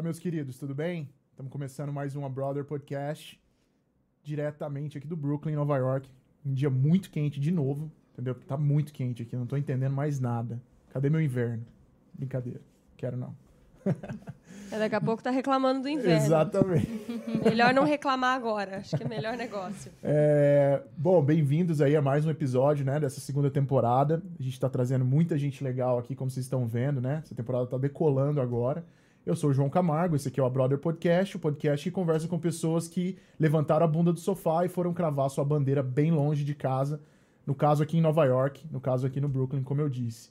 meus queridos, tudo bem? Estamos começando mais um A Brother Podcast, diretamente aqui do Brooklyn, Nova York. Um dia muito quente de novo, entendeu? Tá muito quente aqui, não tô entendendo mais nada. Cadê meu inverno? Brincadeira, quero não. É, daqui a pouco tá reclamando do inverno. Exatamente. Melhor não reclamar agora, acho que é melhor negócio. É, bom, bem-vindos aí a mais um episódio, né, dessa segunda temporada. A gente tá trazendo muita gente legal aqui, como vocês estão vendo, né? Essa temporada tá decolando agora. Eu sou o João Camargo, esse aqui é o A Brother Podcast, o podcast que conversa com pessoas que levantaram a bunda do sofá e foram cravar sua bandeira bem longe de casa. No caso aqui em Nova York, no caso aqui no Brooklyn, como eu disse.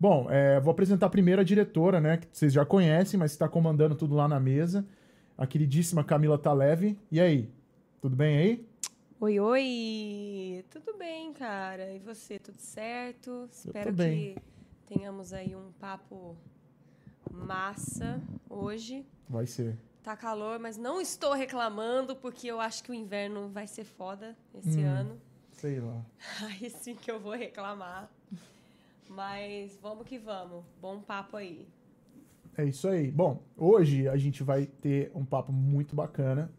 Bom, é, vou apresentar primeiro a diretora, né, que vocês já conhecem, mas está comandando tudo lá na mesa, a queridíssima Camila Taleve. E aí, tudo bem aí? Oi, oi! Tudo bem, cara? E você, tudo certo? Espero bem. que tenhamos aí um papo massa hoje. Vai ser. Tá calor, mas não estou reclamando porque eu acho que o inverno vai ser foda esse Hum. ano. Sei lá. Aí sim que eu vou reclamar. Mas vamos que vamos. Bom papo aí. É isso aí. Bom, hoje a gente vai ter um papo muito bacana,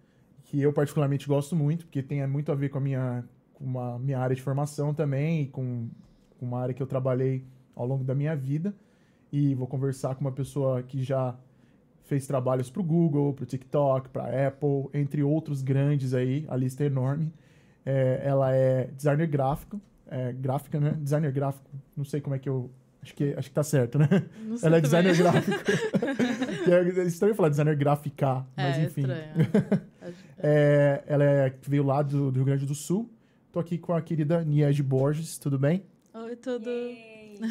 que eu particularmente gosto muito, porque tem muito a ver com a minha, com a minha área de formação também, e com, com uma área que eu trabalhei ao longo da minha vida. E vou conversar com uma pessoa que já fez trabalhos para o Google, para o TikTok, para a Apple, entre outros grandes aí, a lista é enorme. É, ela é designer gráfico, é, gráfica, né? Designer gráfico, não sei como é que eu... Acho que, acho que tá certo, né? Não sei Ela é também. designer gráfico. Que é estranho falar designer gráfica, mas é, enfim. É, ela é, veio lá do, do Rio Grande do Sul. Tô aqui com a querida Niege Borges, tudo bem? Oi, tudo.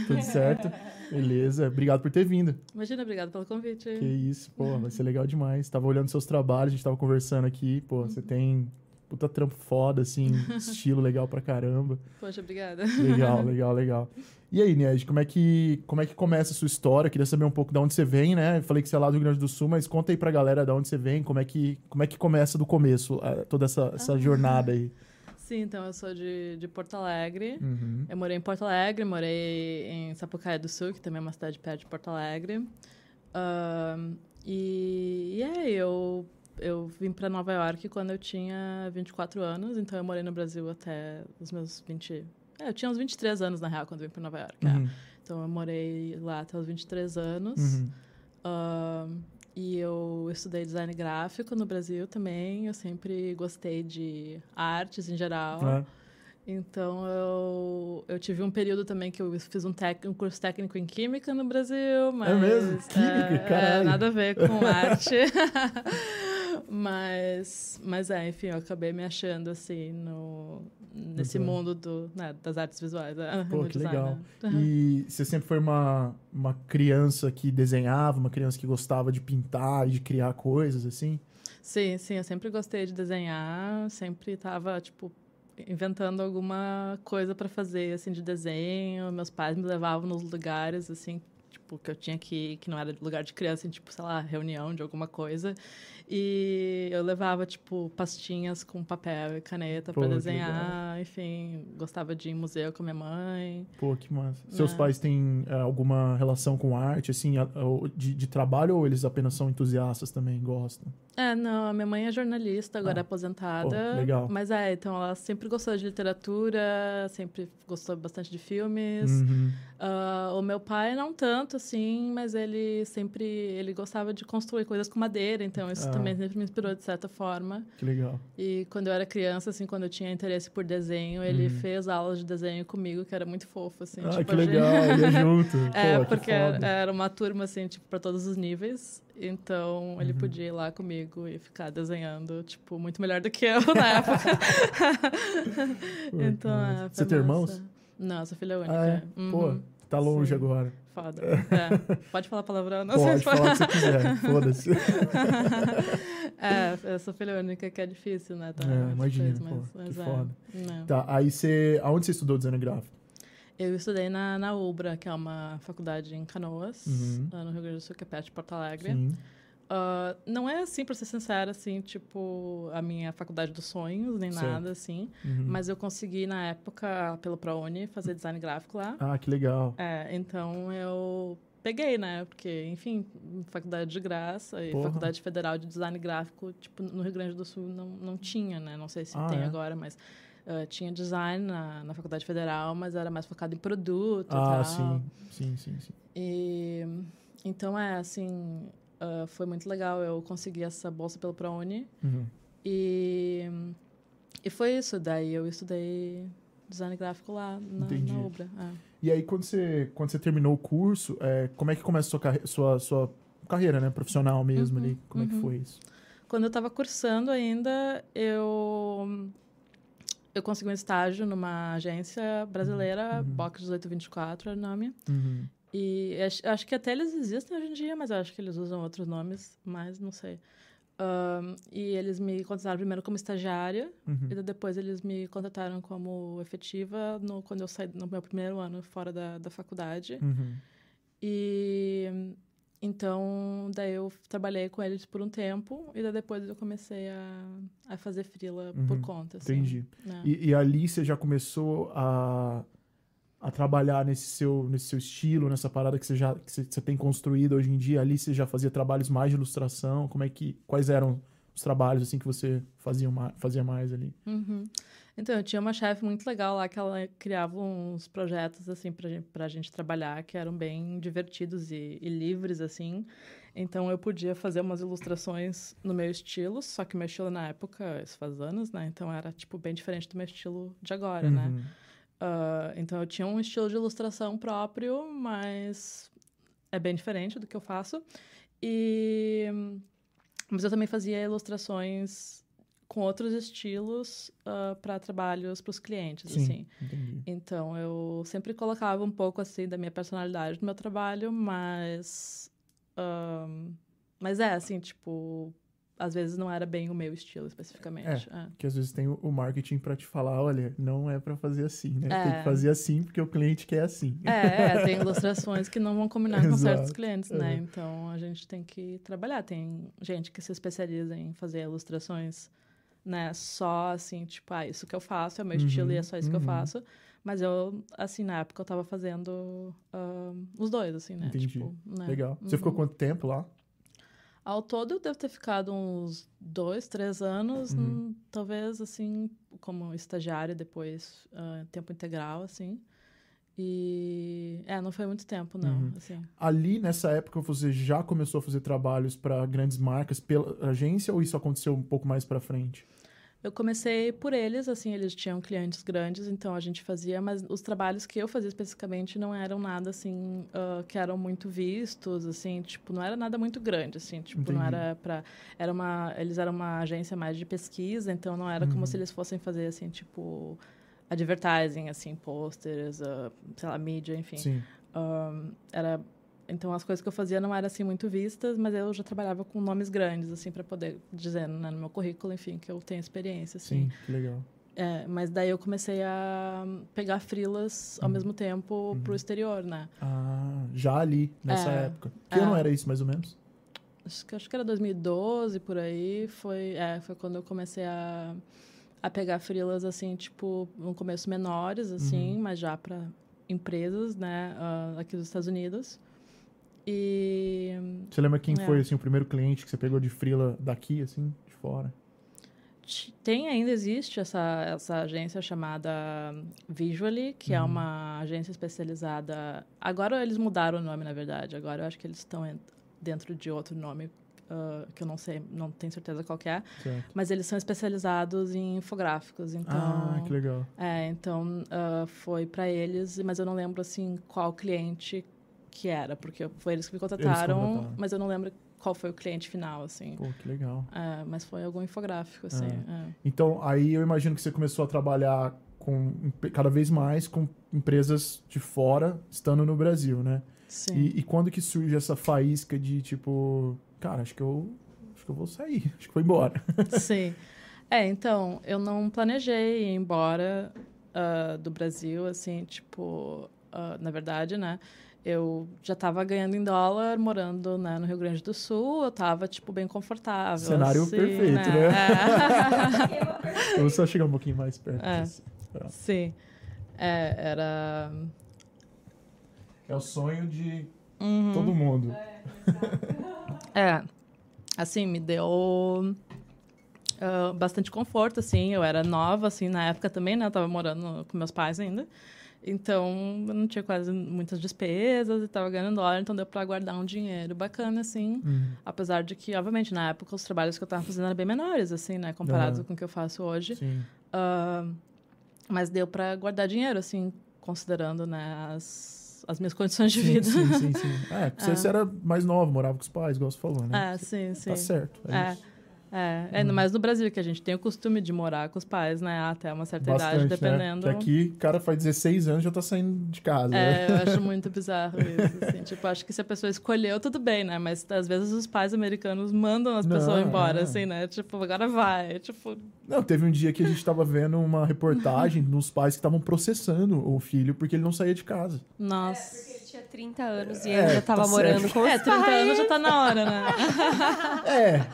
Tudo certo? Beleza. Obrigado por ter vindo. Imagina, obrigado pelo convite. Que isso, pô, vai ser legal demais. Tava olhando seus trabalhos, a gente tava conversando aqui, pô, você tem puta trampo foda, assim, estilo legal pra caramba. Poxa, obrigada. Legal, legal, legal. E aí, Niege, como é que como é que começa a sua história? Queria saber um pouco de onde você vem, né? Eu falei que você é lá do Rio Grande do Sul, mas conta aí pra galera de onde você vem, como é que como é que começa do começo eh, toda essa, essa Ah. jornada aí. Sim, então eu sou de, de Porto Alegre. Uhum. Eu morei em Porto Alegre, morei em Sapucaia do Sul, que também é uma cidade perto de Porto Alegre. Ahn, e, e é, eu, eu vim para Nova York quando eu tinha 24 anos, então eu morei no Brasil até os meus 20. É, eu tinha uns 23 anos, na real, quando eu vim para Nova York. é. Uhum. Então eu morei lá até os 23 anos. Uhum. Ahn, e eu estudei design gráfico no Brasil também. Eu sempre gostei de artes em geral. É. Então eu, eu tive um período também que eu fiz um, tec, um curso técnico em química no Brasil, mas mesmo? Química? é, é, nada a ver com arte. Mas mas é, enfim, eu acabei me achando assim no nesse mundo do, né, das artes visuais, é, Pô, que design, legal. né. E você sempre foi uma, uma criança que desenhava, uma criança que gostava de pintar e de criar coisas, assim? Sim, sim, eu sempre gostei de desenhar, sempre estava, tipo, inventando alguma coisa para fazer, assim, de desenho. Meus pais me levavam nos lugares, assim, tipo, que eu tinha que que não era lugar de criança, assim, tipo, sei lá, reunião de alguma coisa. E eu levava, tipo, pastinhas com papel e caneta para desenhar, enfim, gostava de ir em museu com minha mãe. Pô, que massa. Seus É. pais têm é, alguma relação com arte, assim, a- de, de trabalho, ou eles apenas são entusiastas também, gostam? É, não, a minha mãe é jornalista, agora Ah, é aposentada. pô, legal. Mas é, então ela sempre gostou de literatura, sempre gostou bastante de filmes. Uhum. Ah, o meu pai não tanto, assim, mas ele sempre ele gostava de construir coisas com madeira, então isso Ah. também sempre me inspirou de certa forma. Que legal. E quando eu era criança, assim, quando eu tinha interesse por desenho, ele Uhum. fez aulas de desenho comigo, que era muito fofo, assim. ah, tipo, que gente- legal, ia junto. É, Pô, que porque era uma turma, assim, tipo, para todos os níveis. Então, ele Uhum. podia ir lá comigo e ficar desenhando, tipo, muito melhor do que eu na época. Então, é, Você tem irmãos? Não, eu sou filha única. Ah, é? Uhum. Pô, tá longe Sim. agora. Foda. É. Pode falar palavrão, não Pode falar o que você quiser, foda-se. É, eu sou filha única, que é difícil, né? Tá, É, imagino, coisas, pô, mas, é, foda. não. Tá, aí você... Aonde você estudou design gráfico? Eu estudei na, na UBRA, que é uma faculdade em Canoas, Uhum. lá no Rio Grande do Sul, que é perto de Porto Alegre. Sim. Ah, não é assim, pra ser sincera, assim, tipo, a minha faculdade dos sonhos, nem Certo. nada, assim. Uhum. Mas eu consegui, na época, pelo ProUni, fazer design gráfico lá. Ah, que legal. É, então eu peguei, né? Porque, enfim, faculdade de graça e Porra. faculdade federal de design gráfico, tipo, no Rio Grande do Sul não, não tinha, né? Não sei se Ah, tem é? agora, mas ah, tinha design na, na faculdade federal, mas era mais focado em produto e Ah, tal. sim. Sim, sim, sim. E então é assim, ah, foi muito legal. Eu consegui essa bolsa pelo ProUni Uhum. e e foi isso. Daí eu estudei design gráfico lá na, na Ubra. é. E aí, quando você, quando você terminou o curso, é, como é que começa a sua, carre- sua, sua carreira, né? Profissional mesmo Uhum, ali? Como é que uhum. foi isso? Quando eu estava cursando ainda, eu eu consegui um estágio numa agência brasileira, Uhum. Box 1824 é o nome. Uhum. E acho, acho que até eles existem hoje em dia, mas acho que eles usam outros nomes, mas não sei. Ahn, e eles me contrataram primeiro como estagiária, Uhum. e depois eles me contrataram como efetiva no, quando eu saí no meu primeiro ano fora da, da faculdade. Uhum. E então, daí eu trabalhei com eles por um tempo, e daí depois eu comecei a, a fazer freela por Uhum, conta. Assim, Entendi. né? E, e ali você já começou a, a trabalhar nesse seu, nesse seu estilo, nessa parada que você já que você, você tem construído hoje em dia. Ali você já fazia trabalhos mais de ilustração. Como é que quais eram os trabalhos assim que você fazia mais, fazia mais ali? Uhum. Então, eu tinha uma chefe muito legal lá que ela criava uns projetos, assim, pra gente, pra gente trabalhar, que eram bem divertidos e, e livres, assim. Então, eu podia fazer umas ilustrações no meu estilo, só que meu estilo na época, isso faz anos, né? Então, era, tipo, bem diferente do meu estilo de agora, né? Ah, então, eu tinha um estilo de ilustração próprio, mas é bem diferente do que eu faço. E... Mas eu também fazia ilustrações com outros estilos para trabalhos para os clientes, Sim, assim. entendi. Então, eu sempre colocava um pouco, assim, da minha personalidade no meu trabalho, mas... ahn, mas é, assim, tipo... Às vezes não era bem o meu estilo, especificamente. É. Que às vezes tem o, marketing pra te falar, olha, não é pra fazer assim, né? Tem É. que fazer assim porque o cliente quer assim. É, é, tem ilustrações que não vão combinar com certos clientes, né? é. Então a gente tem que trabalhar. Tem gente que se especializa em fazer ilustrações, né? Só assim, tipo, ah, isso que eu faço é o meu Uhum, estilo e é só isso que eu uhum. faço. Mas eu, assim, na época eu tava fazendo ahn, os dois, assim, né? Entendi. Tipo, né? Legal. Você ficou Uhum. quanto tempo lá? Ao todo, eu devo ter ficado uns dois, três anos, Uhum. hum, talvez, assim, como estagiária, depois ah, tempo integral, assim. E, é, não foi muito tempo, não, Uhum. assim. Ali, nessa época, você já começou a fazer trabalhos pra grandes marcas pela agência ou isso aconteceu um pouco mais pra frente? Eu comecei por eles, assim, eles tinham clientes grandes, então a gente fazia, mas os trabalhos que eu fazia especificamente não eram nada, assim, ah, que eram muito vistos, assim, tipo, não era nada muito grande, assim, tipo, não Entendi. era pra... Era uma, eles eram uma agência mais de pesquisa, então não era Uhum. como se eles fossem fazer, assim, tipo, advertising, assim, posters, ah, sei lá, mídia, enfim. Sim. Ahn, era então as coisas que eu fazia não eram assim muito vistas mas eu já trabalhava com nomes grandes assim para poder dizer né, no meu currículo enfim que eu tenho experiência assim Sim, que legal. É, mas daí eu comecei a pegar frilas ao Uhum. mesmo tempo Uhum. pro exterior né Ah, já ali, nessa É, época. Que ano é. era isso, mais ou menos? acho que acho que era 2012 por aí foi é, foi quando eu comecei a a pegar frilas assim tipo no começo menores assim Uhum. mas já para empresas né ah, aqui dos Estados Unidos e Você lembra quem É. foi, assim, o primeiro cliente que você pegou de frila daqui, assim, de fora? Tem ainda existe essa, essa agência chamada Visually, que é Uhum. uma agência especializada. Agora eles mudaram o nome, na verdade. Agora eu acho que eles estão en- dentro de outro nome ah, que eu não sei, não tenho certeza qual é. Certo. Mas eles são especializados em infográficos. Então, Ah, que legal. é, então ah, foi para eles, mas eu não lembro assim qual cliente que era, porque foi eles que me contrataram, contrataram. mas eu não lembro qual foi o cliente final, assim. Pô, que legal. É, mas foi algum infográfico, assim. é. Então, aí eu imagino que você começou a trabalhar com cada vez mais com empresas de fora, estando no Brasil, né? Sim. E, e quando que surge essa faísca de tipo, cara, acho que eu acho que eu vou sair, acho que vou embora. Sim. É, então, eu não planejei ir embora ah, do Brasil, assim, tipo, ah, na verdade, né? Eu já estava ganhando em dólar, morando né, no Rio Grande do Sul, eu estava, tipo, bem confortável. Cenário assim, perfeito, né? É. eu vou só chegar um pouquinho mais perto. É. assim. Pronto. Sim. É, era... É o sonho de Uhum. Todo mundo. É, assim, me deu ah, bastante conforto, assim. Eu era nova, assim, na época também, né? Eu tava morando com meus pais ainda. Então, eu não tinha quase muitas despesas e tava ganhando dólar, então deu para guardar um dinheiro bacana, assim. Uhum. Apesar de que, obviamente, na época, os trabalhos que eu tava fazendo eram bem menores, assim, né? Comparado Aham. com o que eu faço hoje. Ah, mas deu para guardar dinheiro, assim, considerando, né, as, as minhas condições de Sim, vida. sim, sim, sim. É, porque você era mais nova, morava com os pais, igual você falou, né? É, sim, sim. Tá certo. É, É. isso. É, ainda mais no Brasil, que a gente tem o costume de morar com os pais, né? Até uma certa idade, Bastante, dependendo. né? Que aqui, o cara faz 16 anos e já tá saindo de casa. né? É, eu acho muito bizarro isso. Assim. tipo, acho que se a pessoa escolheu, tudo bem, né? Mas às vezes os pais americanos mandam as Não, pessoas embora, é. assim, né? Tipo, agora vai. Tipo, Não, teve um dia que a gente tava vendo uma reportagem nos pais que estavam processando o filho porque ele não saía de casa. nossa. Porque ele tinha 30 anos e É, ainda tá tava morando certo. com os É, 30 pais. anos já tá na hora, né? É,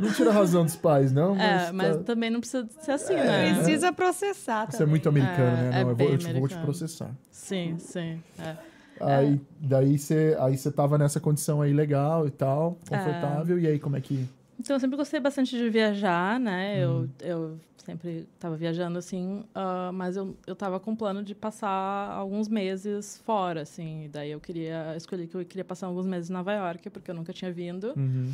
não tira a razão dos pais, não, mas, É, mas tá- também não precisa ser assim, né? Precisa processar isso é também. muito americano, É, né? é Não, eu, vou, eu te- vou te processar. Sim, sim. É. Aí, daí você aí você tava nessa condição aí legal e tal, confortável, e aí como é que... Então, eu sempre gostei bastante de viajar, né? Uhum. Eu, eu sempre estava viajando, assim, ah, mas eu, eu tava com plano de passar alguns meses fora, assim. Daí eu queria, escolhi que eu queria passar alguns meses em Nova York, porque eu nunca tinha vindo. Uhum.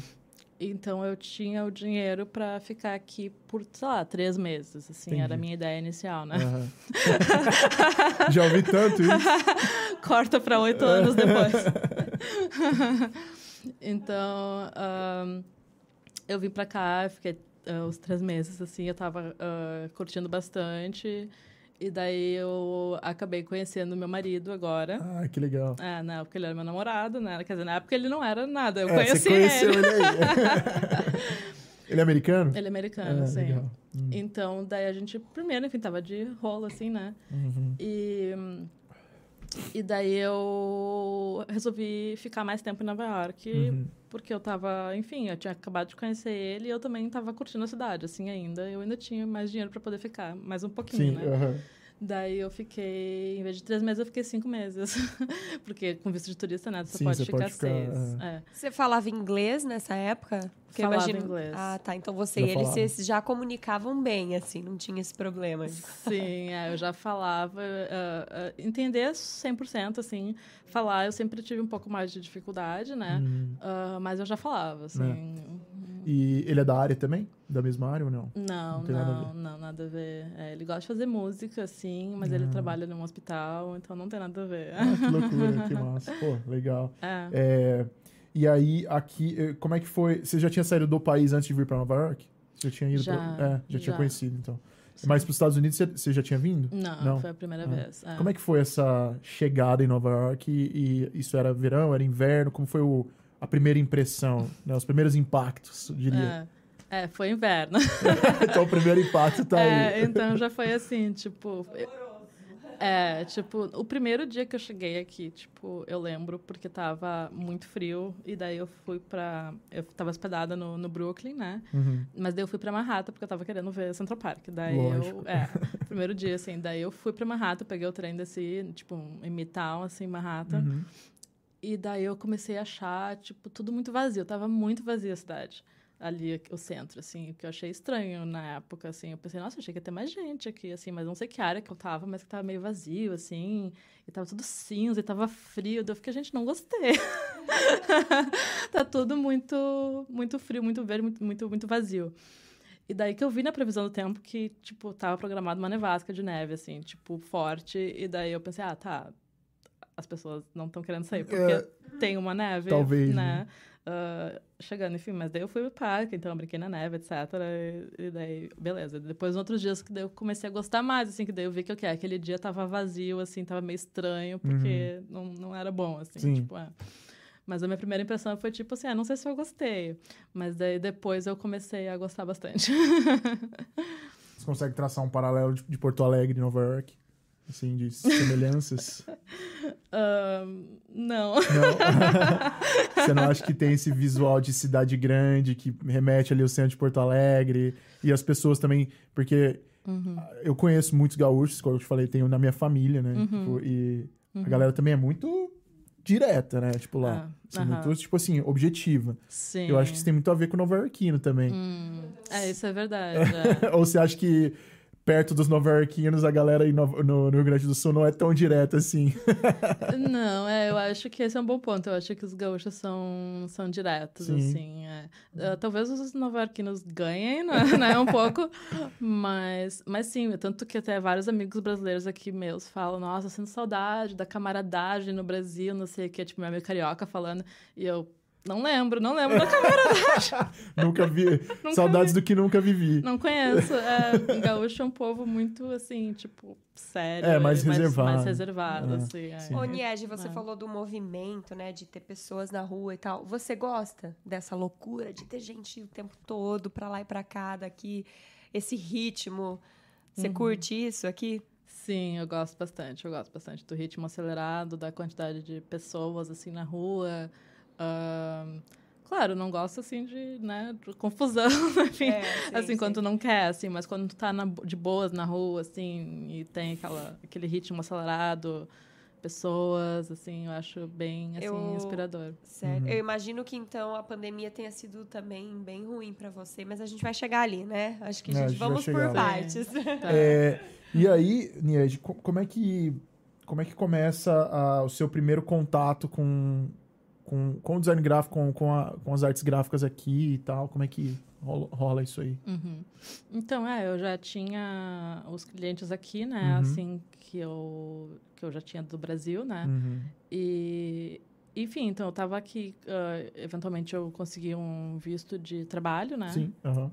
Então, eu tinha o dinheiro para ficar aqui por, sei lá, três meses, assim. Entendi. Era a minha ideia inicial, né? Aham. Já ouvi tanto isso. Corta para oito anos depois. então, ahn, eu vim para cá, fiquei ah, os três meses, assim, eu tava ah, curtindo bastante. E daí eu acabei conhecendo meu marido agora. Ah, que legal. É, na época ele era meu namorado, né? Quer dizer, na época ele não era nada. Eu É, conheci você conheceu ele. ele aí. ele é americano? Ele é americano, Ah, sim. legal. Hum. Então, daí a gente, primeiro, enfim, tava de rolo, assim, né? Uhum. E, e daí eu resolvi ficar mais tempo em Nova York, Uhum. Porque eu tava, enfim, eu tinha acabado de conhecer ele e eu também tava curtindo a cidade, assim, ainda. Eu ainda tinha mais dinheiro para poder ficar, mais um pouquinho, Sim, né? aham. Daí eu fiquei, em vez de três meses, eu fiquei cinco meses. porque com visto de turista, né? Você Sim, pode você ficar pode ficar, seis. é. É. Você falava inglês nessa época? Porque eu Falava imagino- inglês. Ah, tá. Então você Já e ele falava. vocês já comunicavam bem, assim, não tinha esse problema. Sim, é, eu já falava. ah, ah, entender 100%, assim. Falar, eu sempre tive um pouco mais de dificuldade, né? Hum. Ah, mas eu já falava, assim. E ele é da área também? Da mesma área ou não? Não, Não tem nada não, não, nada a ver. É, ele gosta de fazer música, sim, mas ele trabalha num hospital, então não tem nada a ver. Ah, que loucura, que massa. Pô, legal. É. É, e aí, aqui, eh, como é que foi? Você já tinha saído do país antes de vir para Nova York? Você já tinha ido Já, pra... É, já, tinha já. conhecido, então. Sim. Mas para os Estados Unidos, você, você já tinha vindo? Não, Não? foi a primeira Ah. vez. é. Como é que foi essa chegada em Nova York? E, e isso era verão, era inverno? Como foi o, a primeira impressão, né? os primeiros impactos, eu diria? É. É, foi inverno. então, o primeiro impacto tá aí. É, então já foi assim, tipo. É, tipo, o primeiro dia que eu cheguei aqui, tipo, eu lembro porque tava muito frio e daí eu fui pra. Eu tava hospedada no, no Brooklyn, né? Uhum. Mas daí eu fui pra Manhattan porque eu tava querendo ver Central Park. Daí Lógico. eu. É, primeiro dia, assim. Daí eu fui pra Manhattan, peguei o trem desse, tipo, em Midtown, assim, Manhattan. Uhum. E daí eu comecei a achar, tipo, tudo muito vazio. Tava muito vazia a cidade. Ali, o centro, assim, o que eu achei estranho na época, assim. Eu pensei, nossa, achei que ia ter mais gente aqui, assim, mas não sei que área que eu tava, mas que tava meio vazio, assim. E tava tudo cinza, e tava frio. Daí eu fiquei, gente, não gostei. tá tudo muito, muito frio, muito verde, muito, muito, muito vazio. E daí que eu vi na previsão do tempo que, tipo, tava programada uma nevasca de neve, assim, tipo, forte. E daí eu pensei, ah, tá, as pessoas não estão querendo sair porque É, tem uma neve, talvez, né? Ah, chegando, enfim, mas daí eu fui pro parque, então eu brinquei na neve, etc. E, e daí, beleza. Depois, outros dias que eu comecei a gostar mais, assim, que daí eu vi que okay, aquele dia tava vazio, assim, tava meio estranho, porque não, não era bom, assim, Sim. tipo, é. Mas a minha primeira impressão foi tipo assim, ah, não sei se eu gostei. Mas daí depois eu comecei a gostar bastante. Você consegue traçar um paralelo de, de Porto Alegre e Nova York? Assim, de semelhanças? Ahn, não. Não? Você não acha que tem esse visual de cidade grande que remete ali ao centro de Porto Alegre? E as pessoas também... Porque Uhum. eu conheço muitos gaúchos, como eu te falei, tenho na minha família, né? Tipo, e a galera também é muito... direta, né? Tipo lá. Ah, é aham. muito, tipo assim, objetiva. Sim. Eu acho que isso tem muito a ver com o nova iorquino também. Hum, é, isso é verdade. é. Ou você acha que perto dos nova iorquinos a galera aí no, no- no Rio Grande do Sul não é tão direta assim? Não, é, eu acho que esse é um bom ponto. Eu acho que os gaúchos são, são diretos, Sim. assim. é. Ah, talvez os nova-iorquinos ganhem, né, né, um pouco, mas, mas sim, tanto que até vários amigos brasileiros aqui meus falam, nossa, sinto saudade da camaradagem no Brasil, não sei o que, tipo, meu amigo carioca falando, e eu não lembro, não lembro da camaradagem, nunca vi. Nunca Saudades do que nunca vivi. não conheço. É, gaúcho é um povo muito, assim, tipo, sério. É, mais reservado. Mais reservado, É, assim. é. Ô, Niege, você É. falou do movimento, né? De ter pessoas na rua e tal. Você gosta dessa loucura de ter gente o tempo todo pra lá e pra cá, daqui? Esse ritmo. Você curte isso aqui? Sim, eu gosto bastante. Eu gosto bastante do ritmo acelerado, da quantidade de pessoas assim na rua. Ahn, claro, não gosto assim de, né, de confusão, enfim. É, sim, assim, sim. quando tu não quer, assim, mas quando tu tá na- de boas na rua, assim, e tem aquela, aquele ritmo acelerado, pessoas, assim, eu acho bem, assim, Eu- inspirador. Certo. Eu imagino que então a pandemia tenha sido também bem ruim pra você, mas a gente vai chegar ali, né? Acho que a É, a gente gente vai vamos por lá. partes. Tá. É, e aí, Nied, co- como é que como é que começa a- o seu primeiro contato com, com, com o design gráfico, com, com, a- com as artes gráficas aqui e tal? Como é que rola, rola isso aí? Uhum. Então, é, eu já tinha os clientes aqui, né? Uhum. Assim, que eu, que eu já tinha do Brasil, né? Uhum. E, enfim, então eu tava aqui, ah, eventualmente eu consegui um visto de trabalho, né? Sim. Ah,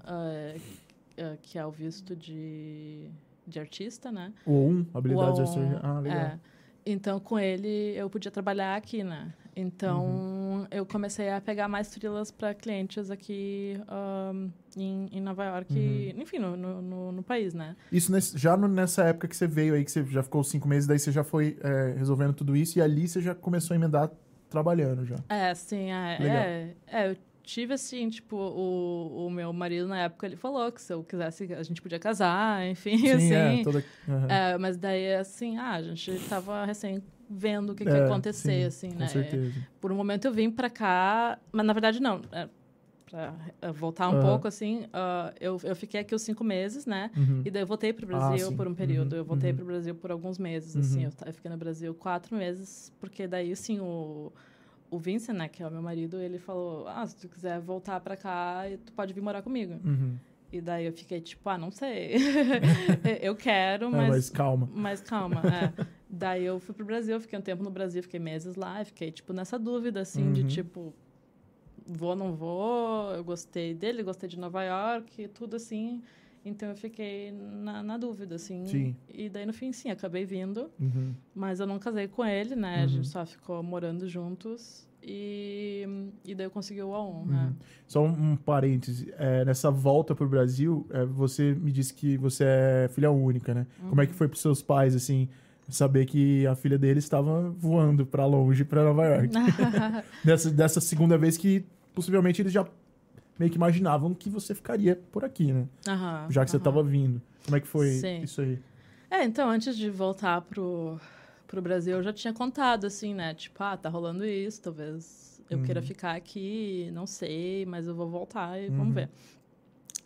ah, que é o visto de, de artista, né? O O1, habilidades extra- Ah, legal. É. Então, com ele, eu podia trabalhar aqui, né? Então, Uhum. eu comecei a pegar mais frilas para clientes aqui ahn, em, em Nova York, Uhum. enfim, no, no, no- país, né? Isso nesse- já no- nessa época que você veio aí, que você já ficou cinco meses, daí você já foi é, resolvendo tudo isso e ali você já começou a emendar trabalhando já. É, sim, é, é, é, eu tive assim, tipo, o, o meu marido na época ele falou que se eu quisesse a gente podia casar, enfim, Sim, assim. é. Toda, aham. É, mas daí assim, ah, a gente tava recém vendo o que, que É, ia acontecer, sim, assim, Com né? certeza. Por um momento eu vim pra cá, mas na verdade não. É, pra eh, voltar um Aham. pouco, assim, ah, eu, eu fiquei aqui os cinco meses, né? Uhum. E daí eu voltei pro Ah, Brasil sim. por um período. Uhum, Eu voltei uhum. pro Brasil por alguns meses, Uhum. assim. Eu, ta- eu fiquei no Brasil quatro meses, porque daí, assim, o, o Vincent, né, que é o meu marido, ele falou, ah, se tu quiser voltar pra cá, tu pode vir morar comigo. Uhum. E daí eu fiquei, tipo, ah, não sei. eu quero, É, mas... mas calma. Mas calma, é. Daí eu fui pro Brasil, fiquei um tempo no Brasil, fiquei meses lá, fiquei, tipo, nessa dúvida, assim, de Uhum. tipo, vou, não vou, eu gostei dele, gostei de Nova York, tudo assim. Então eu fiquei na, na dúvida, assim. Sim. E daí no fim, sim, acabei vindo, Uhum. mas eu não casei com ele, né? A Uhum. gente só ficou morando juntos. E, e daí eu consegui o A1, né? Uhum. Só um, um parêntese. É, nessa volta pro Brasil, é, você me disse que você é filha única, né? Como é que foi pros seus pais, assim, saber que a filha deles estava voando pra longe, pra Nova York? dessa, dessa segunda vez que possivelmente eles já meio que imaginavam que você ficaria por aqui, né? Aham, Já que você aham. tava vindo. Como é que foi Sim. isso aí? É, então, antes de voltar pro, pro Brasil, eu já tinha contado, assim, né? Tipo, ah, tá rolando isso, talvez eu queira Uhum. ficar aqui, não sei, mas eu vou voltar e Uhum. vamos ver.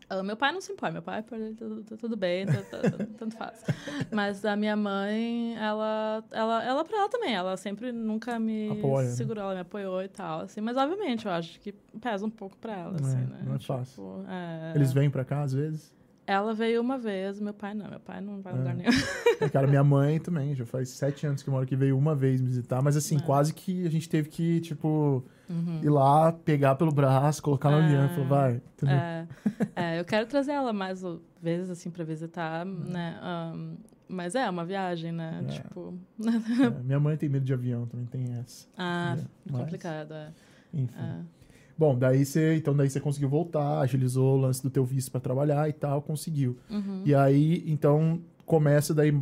Ah, meu pai não se impõe, meu pai, ele, tudo, tudo- tudo bem, tá- tá- tanto faz. Mas a minha mãe, ela, ela, ela pra ela também, ela sempre nunca me Apoia, né? segurou, ela me apoiou e tal, assim. Mas, obviamente, eu acho que pesa um pouco pra ela, É, assim, né? não é Tipo, fácil. é, Eles vêm pra cá às vezes? Ela veio uma vez, meu pai não, meu pai não vai a lugar É. nenhum. É, Cara, minha mãe também, já faz sete anos que mora aqui, veio uma vez me visitar, mas assim, É. quase que a gente teve que, tipo, Uhum. ir lá, pegar pelo braço, colocar na É. aliança, falar, vai. entendeu? É, é, eu quero trazer ela mais vezes, assim, pra visitar, né? ahn, mas é uma viagem, né? É. Tipo... É, minha mãe tem medo de avião, também tem essa. ah, É, mas- complicado, é. Enfim. Bom, daí você, então daí você conseguiu voltar, agilizou o lance do teu visto pra trabalhar e tal, conseguiu. Uhum. E aí, então, começa daí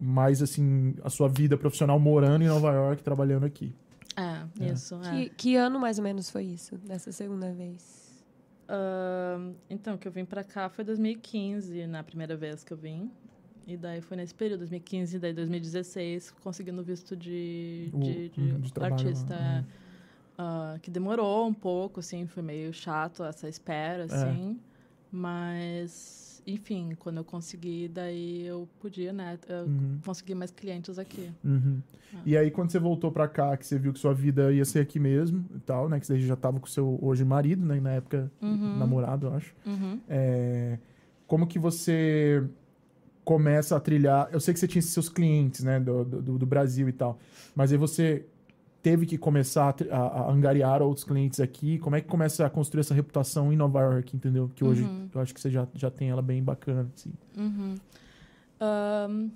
mais assim a sua vida profissional morando em Nova York, trabalhando aqui. É, É. isso, é. Que, que ano mais ou menos foi isso, dessa segunda vez? Ahn, então, que eu vim pra cá foi 2015, na primeira vez que eu vim. E daí foi nesse período, 2015, daí 2016, conseguindo visto de, O- de, de uhum, de trabalho artista. é. Ah, que demorou um pouco, assim, foi meio chato essa espera, assim. Mas, enfim, quando eu consegui, daí eu podia, né? Eu Uhum. consegui mais clientes aqui. Uhum. Ah. E aí, quando você voltou pra cá, que você viu que sua vida ia ser aqui mesmo e tal, né? Que você já tava com seu hoje marido, né? Na época, Uhum. namorado, eu acho. Uhum. É, como que você começa a trilhar? Eu sei que você tinha seus clientes, né? Do, do, do Brasil e tal. Mas aí você teve que começar a, a- angariar outros clientes aqui. Como é que começa a construir essa reputação em Nova York, entendeu? Que hoje Uhum. eu acho que você já, já tem ela bem bacana, assim. Uhum. Ahn,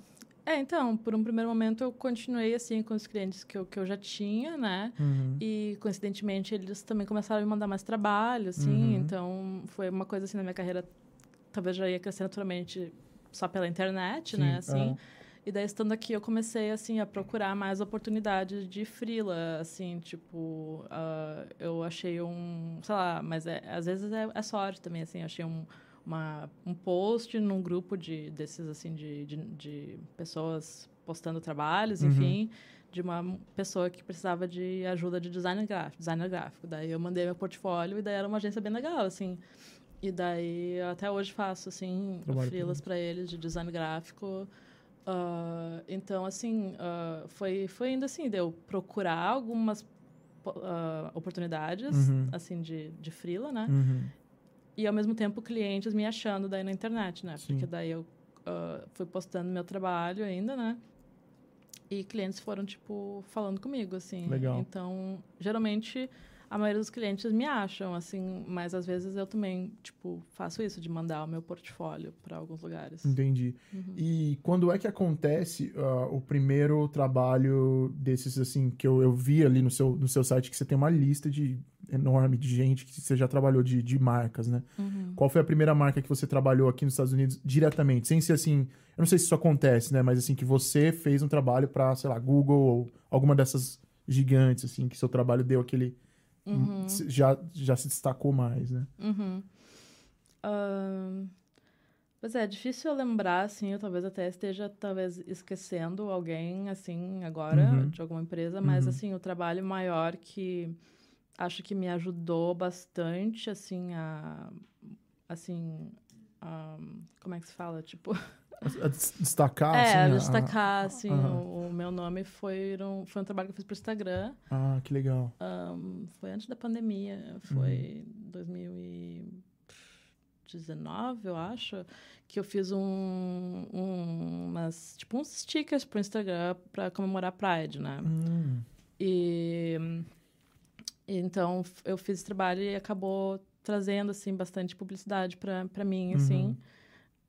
é, então, por um primeiro momento eu continuei assim com os clientes que eu, que eu já tinha, né? Uhum. E coincidentemente eles também começaram a me mandar mais trabalho, assim. Uhum. Então foi uma coisa assim na minha carreira, talvez já ia crescer naturalmente só pela internet, Sim, né? Assim. aham. E daí, estando aqui, eu comecei, assim, a procurar mais oportunidades de freela, assim, tipo... ah, eu achei um... Sei lá, mas é, às vezes é, é sorte também, assim. Achei um, uma, um post num grupo de, desses, assim, de, de, de pessoas postando trabalhos, Uhum. enfim... De uma pessoa que precisava de ajuda de designer gráfico, designer gráfico. Daí eu mandei meu portfólio e daí era uma agência bem legal, assim. E daí até hoje faço, assim, Trabalho freelas para eles de design gráfico. Ah, então, assim, ah, foi, foi indo assim, deu procurar algumas ah, oportunidades, Uhum. assim, de, de freela, né? Uhum. E, ao mesmo tempo, clientes me achando daí na internet, né? Sim. Porque daí eu fui postando meu trabalho ainda, né? E clientes foram, tipo, falando comigo, assim. Legal. Então, geralmente, a maioria dos clientes me acham, assim, mas às vezes eu também, tipo, faço isso, de mandar o meu portfólio para alguns lugares. Entendi. Uhum. E quando é que acontece ah, o primeiro trabalho desses, assim, que eu, eu vi ali no seu, no seu site, que você tem uma lista de enorme de gente que você já trabalhou de, de marcas, né? Uhum. Qual foi a primeira marca que você trabalhou aqui nos Estados Unidos diretamente? Sem ser assim, eu não sei se isso acontece, né? Mas assim, que você fez um trabalho para, sei lá, Google ou alguma dessas gigantes, assim, que seu trabalho deu aquele. Uhum. Já, já se destacou mais, né? Uhum. Pois é, difícil eu lembrar, assim, eu talvez até esteja talvez esquecendo alguém, assim, agora, Uhum. de alguma empresa, mas, Uhum. assim, o trabalho maior que acho que me ajudou bastante, assim, a... Assim... a- como é que se fala? Tipo... A, destacar, é, assim. a a- destacar, assim, o, o meu nome foi um, foi um trabalho que eu fiz pro Instagram. Ah, que legal. Ahn, foi antes da pandemia, foi 2019, eu acho, que eu fiz um, um umas, tipo uns stickers pro Instagram para comemorar Pride, né? Hum, E, então eu fiz esse trabalho e acabou trazendo assim bastante publicidade para para mim, assim. Uhum.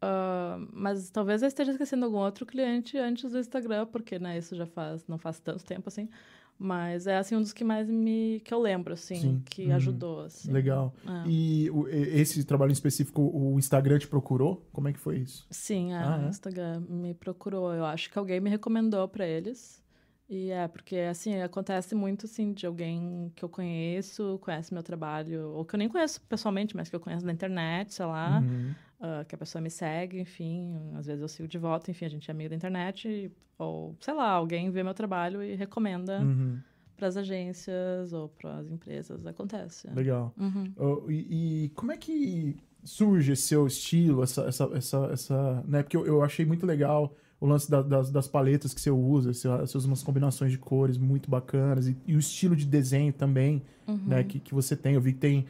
Ah, mas talvez eu esteja esquecendo algum outro cliente antes do Instagram, porque né, isso já faz não faz tanto tempo assim. Mas é assim um dos que mais me que eu lembro assim, Sim. que Uhum. ajudou assim. Legal. É. E o- esse trabalho em específico, o Instagram te procurou? Como é que foi isso? Sim, é, Ah, é? o Instagram me procurou. Eu acho que alguém me recomendou para eles. E é, porque assim, acontece muito assim de alguém que eu conheço, conhece meu trabalho, ou que eu nem conheço pessoalmente, mas que eu conheço na internet, sei lá, Uhum. ah, que a pessoa me segue, enfim, às vezes eu sigo de volta, enfim, a gente é amigo da internet, ou sei lá, alguém vê meu trabalho e recomenda Uhum. para as agências ou para as empresas. Acontece. é. Legal. Uhum. Oh, e, e como é que surge esse seu estilo, essa, essa, essa, essa né? Porque eu, eu achei muito legal o lance da- das, das paletas que você usa, você, usa umas combinações de cores muito bacanas e, e o estilo de desenho também, Uhum. né? Que, que você tem. Eu vi que tem,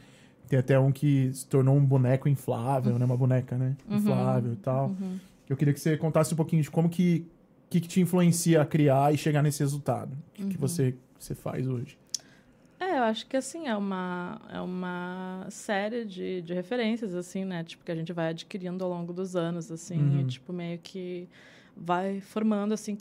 tem até um que se tornou um boneco inflável, né? Uma boneca, né? Uhum. Inflável e tal. Uhum. Eu queria que você contasse um pouquinho de como que, que, que te influencia a criar e chegar nesse resultado. O que, que Uhum. você, você faz hoje. É, eu acho que assim, é uma, é uma série de, de referências, assim, né? Tipo, que a gente vai adquirindo ao longo dos anos, assim, Uhum. e, tipo, meio que vai formando, assim,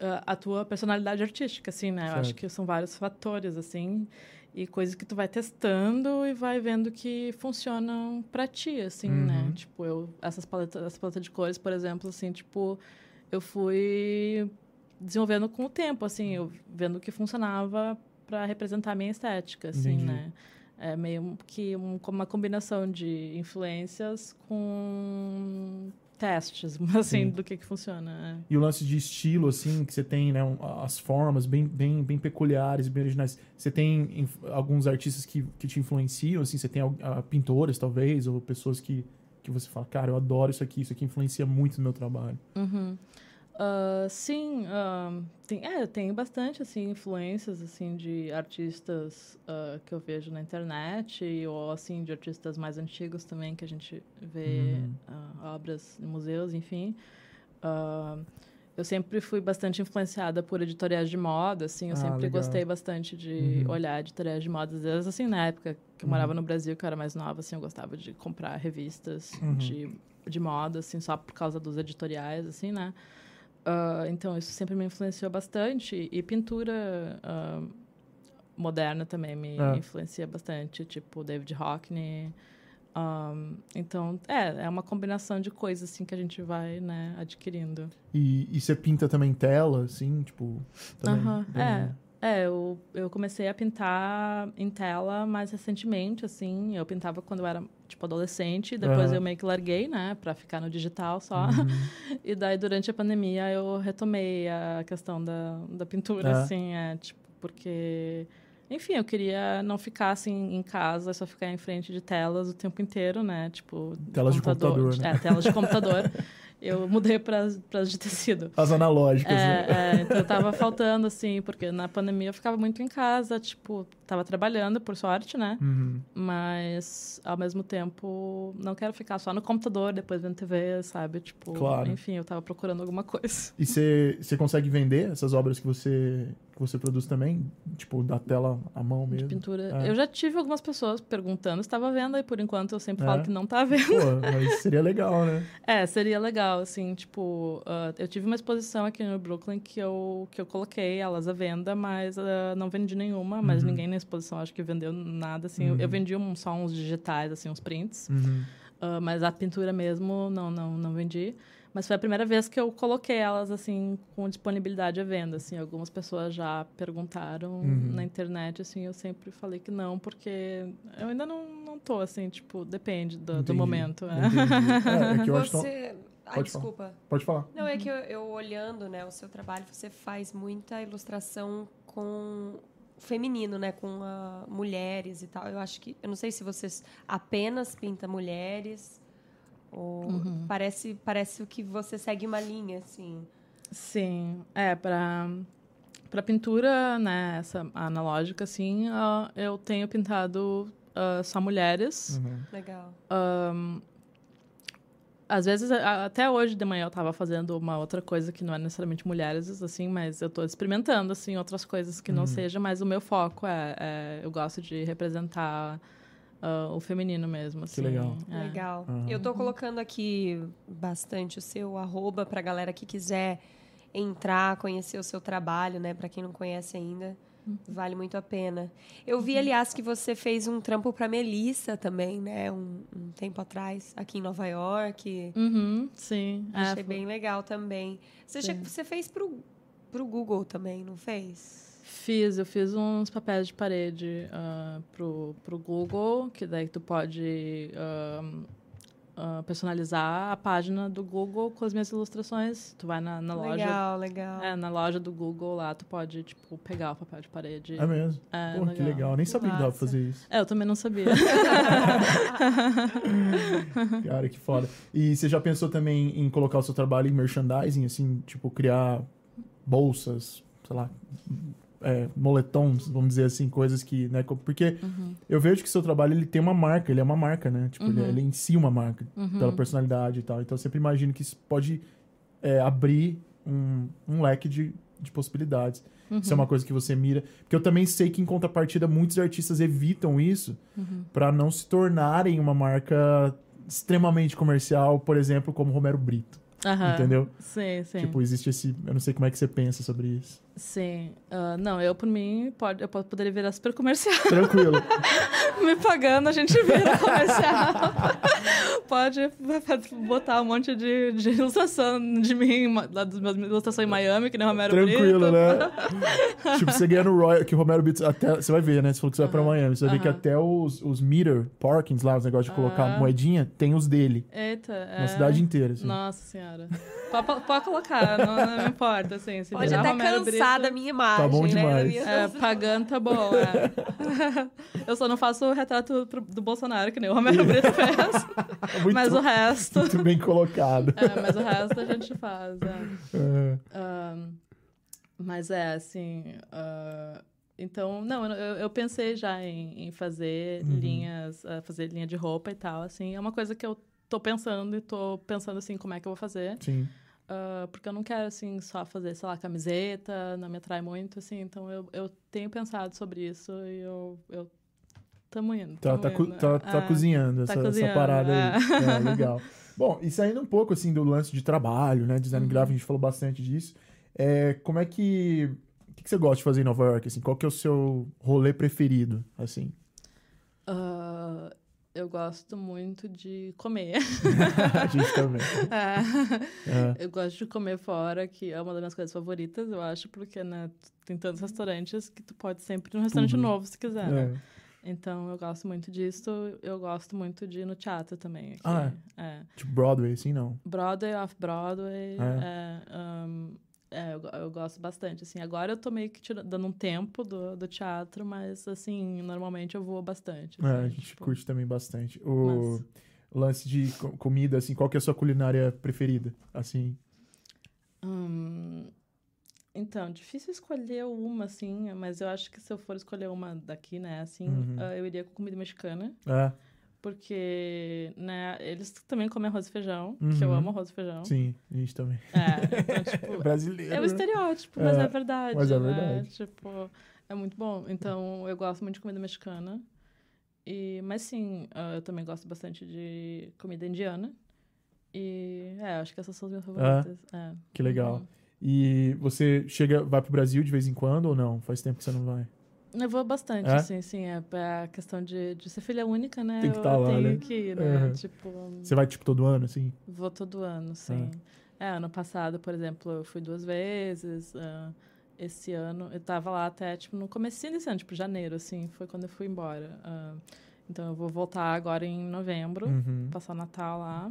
a, a tua personalidade artística, assim, né? Eu acho Certo. que são vários fatores, assim, e coisas que tu vai testando e vai vendo que funcionam pra ti, assim, né? Uhum. Tipo, eu, essas paletas, essa paleta de cores, por exemplo, assim, tipo, eu fui desenvolvendo com o tempo, assim, eu vendo que funcionava para representar a minha estética, assim, Entendi. né? É meio que um, uma combinação de influências com testes, assim, Sim. do que que funciona. é. E o lance de estilo, assim, que você tem, né? um- as formas bem, bem, bem peculiares, bem originais. Você tem alguns artistas que, que te influenciam, assim, você tem al- ah, pintores, talvez, ou pessoas que, que você fala, cara, eu adoro isso aqui, isso aqui influencia muito no meu trabalho. Uhum. Ah, sim, ah, tem, é, eu tenho bastante assim influências assim de artistas ah, que eu vejo na internet ou assim de artistas mais antigos também que a gente vê Uhum. obras em museus, enfim. Eu sempre fui bastante influenciada por editoriais de moda, assim, eu Ah, sempre legal. gostei bastante de Uhum. olhar editoriais de moda, às vezes assim, na época que eu Uhum. morava no Brasil, que eu era mais nova, assim, eu gostava de comprar revistas Uhum. de, de moda, assim, só por causa dos editoriais, assim, né? Ah, então, isso sempre me influenciou bastante. E pintura ah, moderna também me É. influencia bastante, tipo David Hockney. Um, então, é, é uma combinação de coisas, assim, que a gente vai, né, adquirindo. E, e você pinta também tela, assim, tipo. Também, Aham, bem- é. É, eu, eu comecei a pintar em tela mais recentemente, assim. Eu pintava quando eu era, tipo, adolescente. Depois Aham. eu meio que larguei, né? Pra ficar no digital só. Uhum. E daí, durante a pandemia, eu retomei a questão da, da pintura, É. assim. É, tipo, porque... Enfim, eu queria não ficar, assim, em casa, só ficar em frente de telas o tempo inteiro, né? Tipo... Telas de computador, né? É, telas de computador. Eu mudei para as de tecido. As analógicas, né? É, é, então tava faltando, assim, porque na pandemia eu ficava muito em casa, tipo, tava trabalhando, por sorte, né? Uhum. Mas, ao mesmo tempo, não quero ficar só no computador, depois vendo TV, sabe? Tipo, Claro. enfim, eu tava procurando alguma coisa. E você consegue vender essas obras que você, que você produz também? Tipo, da tela à mão De mesmo? pintura. É. Eu já tive algumas pessoas perguntando se estava vendo, e por enquanto eu sempre É. falo que não tá vendo. Pô, mas seria legal, né? É, seria legal, assim, tipo, ah, eu tive uma exposição aqui no Brooklyn que eu, que eu coloquei elas à venda, mas ah, não vendi nenhuma, mas Uhum. ninguém na exposição acho que vendeu nada, assim. Eu- Eu Uhum. vendi um- só uns digitais, assim, uns prints, Uhum. ah, mas a pintura mesmo não, não, não vendi. Mas foi a primeira vez que eu coloquei elas, assim, com disponibilidade à venda, assim. Algumas pessoas já perguntaram Uhum. na internet, assim, eu sempre falei que não, porque eu ainda não, não tô, assim, tipo, depende do, do momento. é. entendi. É, é que eu acho. Você... Ai, Pode falar. desculpa. Pode falar. Não, é que eu, eu olhando, né, o seu trabalho, você faz muita ilustração com feminino, né, com ah, mulheres e tal. Eu acho que, eu não sei se vocês apenas pinta mulheres ou Uhum. parece parece o que você segue uma linha assim. Sim, é, para para pintura, né, essa analógica, assim, ah, eu tenho pintado ah, só mulheres. Uhum. Legal. Às vezes, até hoje de manhã eu estava fazendo uma outra coisa que não é necessariamente mulheres, assim, mas eu estou experimentando, assim, outras coisas que Uhum. não seja, mas o meu foco é, é- eu gosto de representar ah, o feminino mesmo, assim. legal. É. Legal. Aham. Eu tô colocando aqui bastante o seu arroba pra galera que quiser entrar, conhecer o seu trabalho, né? Pra quem não conhece ainda, vale muito a pena. Eu vi, aliás, que você fez um trampo pra Melissa também, né? Um, um tempo atrás, aqui em Nova York. Uhum, sim. é, Achei bem legal também. Você, Sim. você fez pro, pro Google também, não fez? Fiz, eu fiz uns papéis de parede ah, pro, pro Google, que daí tu pode ah, ah, personalizar a página do Google com as minhas ilustrações. Tu vai na, na loja. legal, legal. É, na loja do Google lá, tu pode, tipo, pegar o papel de parede. É mesmo? É, Pô, que legal. Eu nem sabia que dava pra fazer isso. É, eu também não sabia. Cara, que foda. E você já pensou também em colocar o seu trabalho em merchandising, assim, tipo, criar bolsas, sei lá, é, moletons, vamos dizer assim, coisas que, né, porque Uhum. eu vejo que o seu trabalho, ele tem uma marca, ele é uma marca, né, tipo, ele, Uhum. ele é em si uma marca, Uhum. pela personalidade e tal, então eu sempre imagino que isso pode é, abrir um, um leque de, de possibilidades. Isso é uma coisa que você mira. Porque eu também sei que, em contrapartida, muitos artistas evitam isso Uhum. pra não se tornarem uma marca extremamente comercial, por exemplo, como Romero Brito. Aham. Entendeu? Sim, sim. Tipo, existe esse. Eu não sei como é que você pensa sobre isso. Sim. Ah, não, eu, por mim, pode, eu po- poderia virar super comercial. Tranquilo. Me pagando, a gente vira comercial. pode botar um monte de, de ilustração de mim, lá dos meus ilustrações em Miami, que nem o Romero Tranquilo, Brito. né? tipo, você ganha no Royal, que o Romero Brito, até, você vai ver, né? Você falou que você vai pra Miami, você vai ver que até os, os meter parkings lá, os negócios de colocar moedinha, tem os dele. Eita, é. Na cidade inteira, assim. Nossa senhora. Pode, pode colocar, não, não me importa, assim. Se Pode virar até Romero cansar Brito, da minha imagem, Tá bom né? demais. Minha É, pagando tá bom, é. Eu só não faço o retrato do Bolsonaro, que nem o Romero Brito fez. Muito, Mas o resto... muito bem colocado. É, mas o resto a gente faz, é. É. Ahn, mas é, assim. ah, então, não, eu, eu pensei já em, em fazer Uhum. linhas, ah, fazer linha de roupa e tal, assim. É uma coisa que eu tô pensando e tô pensando, assim, como é que eu vou fazer. Sim. Ah, porque eu não quero, assim, só fazer, sei lá, camiseta, não me atrai muito, assim. Então, eu, eu tenho pensado sobre isso e eu... eu Tamo indo. Tá, tamo tá, indo, tá, tá É. cozinhando, tá essa, cozinhando, essa parada aí. é. É, legal. Bom, e saindo um pouco assim do lance de trabalho, né? Design Uhum. gráfico, a gente falou bastante disso. É, como é que. O que, que você gosta de fazer em Nova York? Assim? Qual que é o seu rolê preferido? Assim? Ah, eu gosto muito de comer. a gente também. É. É. Eu gosto de comer fora, que é uma das minhas coisas favoritas, eu acho, porque, né, tem tantos restaurantes que tu pode sempre ir num restaurante Tudo. novo, se quiser, né? É. Então, eu gosto muito disso. Eu gosto muito de ir no teatro também. aqui. Ah, é. Tipo Broadway, assim, não. Broadway, off-Broadway. É. É, um, é, eu, eu gosto bastante, assim. Agora eu tô meio que dando um tempo do, do teatro, mas, assim, normalmente eu vou bastante. É, assim, a gente tipo, curte também bastante. O mas- lance de co- comida, assim, qual que é a sua culinária preferida? Assim. Hum, então, difícil escolher uma, assim, mas eu acho que se eu for escolher uma daqui, né, assim, Uhum. ah, eu iria com comida mexicana, É, porque, né, eles também comem arroz e feijão, que eu Uhum. amo arroz e feijão. sim, a gente também. É, então, tipo, Brasileiro. é o né? estereótipo, mas É, é, verdade, mas é né? verdade. Tipo, é muito bom. Então, eu gosto muito de comida mexicana. E, mas sim, ah, eu também gosto bastante de comida indiana. E, é, acho que essas são as minhas favoritas. É. Que legal. Uhum. E você chega, vai pro Brasil de vez em quando ou não? Faz tempo que você não vai? Eu vou bastante, É? assim, sim. É a questão de, de ser filha única, né? Tem que eu tá lá, tenho né? que ir, né? Uhum. Tipo, Você vai, tipo, todo ano, assim? vou todo ano, sim. É, ano passado, por exemplo, eu fui duas vezes. ah, esse ano, eu tava lá até, tipo, no comecinho desse ano, tipo, janeiro, assim, foi quando eu fui embora. Ah, então, eu vou voltar agora em novembro, Uhum. passar o Natal lá.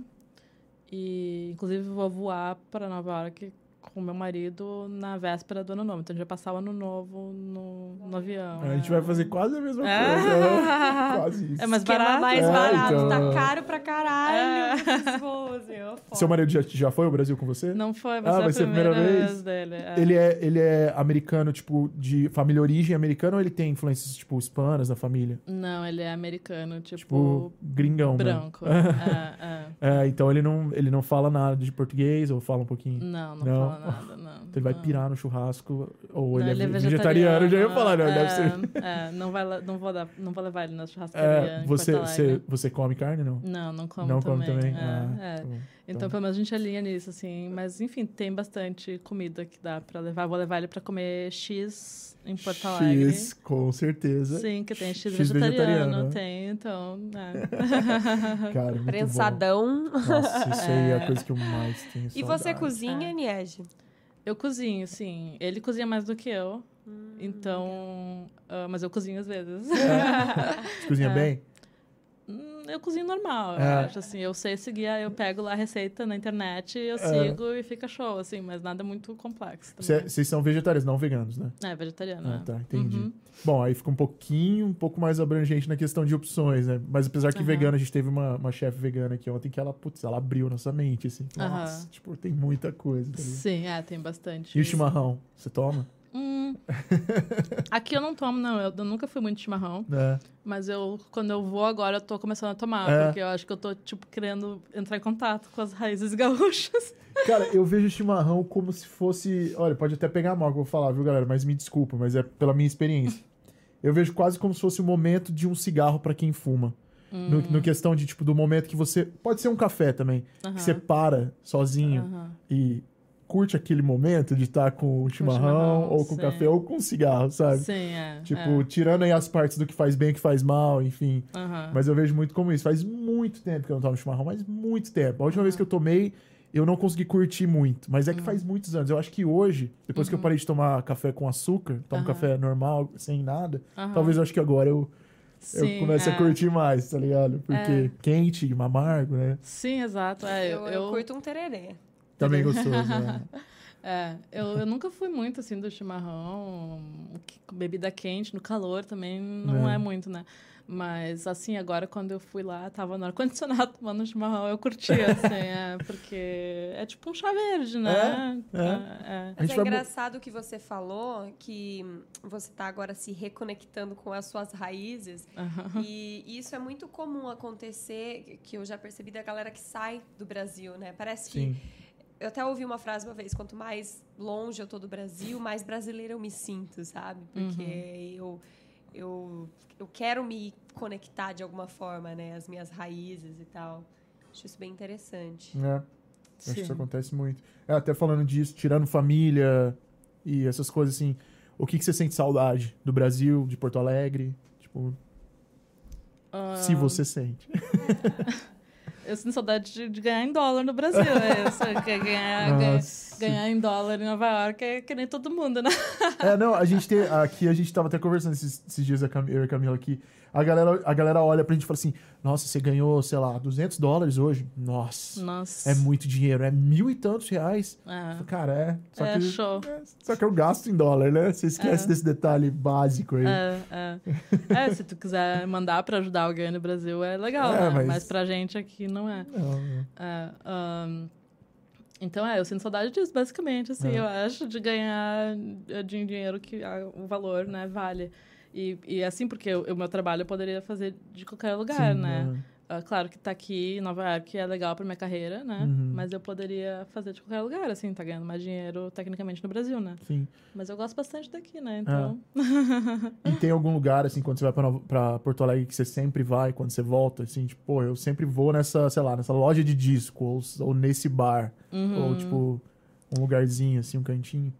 E, inclusive, vou voar para Nova York com meu marido na véspera do ano novo. Então, a gente vai passar o ano novo no, no avião. A gente é. vai fazer quase a mesma É. coisa. né? Quase isso. É mais barato. mais É, barato, então. tá caro pra caralho. É. Seu marido já, já foi ao Brasil com você? Não foi, vai Ah, vai a ser a primeira, primeira vez, vez? dele. é. Ele é, ele é americano, tipo, de família origem americana ou ele tem influências, tipo, hispanas na família? Não, ele é americano, tipo, Tipo, gringão, né? branco. é, é. É, então ele não, ele não fala nada de português ou fala um pouquinho? Não, não, Não. fala nada, não. Então ele vai não. pirar no churrasco ou Não, ele, é vegetariano, já ia falar, né? é, Deve ser. É, não, vai, não, vou dar, não vou levar ele na churrascaria É, você, você, você come carne, não? Não, não como não também. come também? É, ah, é. tá. Então, pelo menos a gente alinha nisso, assim. Mas, enfim, tem bastante comida que dá pra levar. Vou levar ele pra comer X em Porto Alegre. X, com certeza. Sim, que tem X, X vegetariano. vegetariano, né? Tem, então. É. Cara, muito Prensadão. bom. Nossa, isso aí é a coisa que eu mais tenho E você cozinha, É. Niege? eu cozinho, sim. Ele cozinha mais do que eu. Hum, Então. ah, mas eu cozinho às vezes. Você cozinha É. bem? Eu cozinho normal, eu É. acho, assim. Eu sei seguir, eu pego lá a receita na internet, eu É. sigo e fica show, assim. Mas nada muito complexo Cê-. Vocês são vegetarianos, não veganos, né? É, vegetariano. Ah, é. tá, entendi. Uhum. Bom, aí fica um pouquinho, um pouco mais abrangente na questão de opções, né? Mas apesar que Aham. vegano, a gente teve uma, uma chefe vegana aqui ontem que ela, putz, ela abriu nossa mente, assim. Nossa, tipo, tem muita coisa. Tá? Sim, é, tem bastante. E o chimarrão, você toma? Hum. Aqui eu não tomo, não. Eu, eu nunca fui muito chimarrão. É. Mas eu, quando eu vou agora, eu tô começando a tomar. É. Porque eu acho que eu tô, tipo, querendo entrar em contato com as raízes gaúchas. Cara, eu vejo chimarrão como se fosse. Olha, pode até pegar mal que eu vou falar, viu, galera? Mas me desculpa, mas é pela minha experiência. Eu vejo quase como se fosse o momento de um cigarro pra quem fuma. No, Hum. no questão de, tipo, do momento que você. Pode ser um café também. Que você para sozinho e curte aquele momento de estar com o chimarrão, chimarrão, ou com sim. café, ou com cigarro, sabe? Sim, é. Tipo, é. tirando aí as partes do que faz bem e o que faz mal, enfim. Mas eu vejo muito como isso. Faz muito tempo que eu não tomo chimarrão, mas muito tempo. A última vez que eu tomei, eu não consegui curtir muito. Mas é que faz muitos anos. Eu acho que hoje, depois que eu parei de tomar café com açúcar, tomo café normal, sem nada, talvez eu acho que agora eu, eu Sim, comece a é. curtir mais, tá ligado? Porque É. quente, amargo, né? Sim, exato. É, Eu, eu curto um tererê. Também gostoso, né? É, eu, eu nunca fui muito assim do chimarrão, que- bebida quente, no calor também não É. é, muito, né? Mas assim, agora quando eu fui lá, tava no ar-condicionado tomando chimarrão, eu curtia, assim, é, porque é tipo um chá verde, né? É, é. é. A Mas é engraçado que você falou que você tá agora se reconectando com as suas raízes. Aham. E isso é muito comum acontecer, que eu já percebi da galera que sai do Brasil, né? Parece que Sim. Eu até ouvi uma frase uma vez: quanto mais longe eu tô do Brasil, mais brasileira eu me sinto, sabe? Porque eu, eu, eu quero me conectar de alguma forma, né? As minhas raízes e tal. Acho isso bem interessante. É. Acho que isso Sim. acontece muito. É, até falando disso, tirando família e essas coisas assim, o que, que você sente saudade do Brasil, de Porto Alegre? Tipo, se você sente. Eu sinto saudade de, de ganhar em dólar no Brasil. É isso, que é ganhar, ganhar, ganhar em dólar em Nova York é que nem todo mundo, né? É, não, a gente tem. Aqui a gente tava até conversando esses, esses dias, eu e a Camila aqui. A galera, a galera olha pra gente e fala assim: Nossa, você ganhou, sei lá, 200 dólares hoje? Nossa. Nossa. É muito dinheiro, é mil e tantos reais. É, Cara, é. Só é que, show. Só que eu gasto em dólar, né? Você esquece É. desse detalhe básico aí. É, é. É, se tu quiser mandar pra ajudar alguém no Brasil, é legal, É, né? mas- mas... pra gente aqui não é. Não, não. É, então, é, eu sinto saudade disso, basicamente, assim, É. eu acho, de ganhar de dinheiro que ah, o valor, né, vale. E, e assim, porque o meu trabalho eu poderia fazer de qualquer lugar, Sim, né? é. Ah, claro que tá aqui em Nova York é legal pra minha carreira, né? Uhum. Mas eu poderia fazer de qualquer lugar, assim, tá ganhando mais dinheiro tecnicamente no Brasil, né? Sim. Mas eu gosto bastante daqui, É. né? Então. E tem algum lugar, assim, quando você vai pra Porto Alegre, que você sempre vai, quando você volta, assim, tipo, pô, eu sempre vou nessa, sei lá, nessa loja de disco, ou, ou nesse bar, Uhum. ou, tipo, um lugarzinho, assim, um cantinho.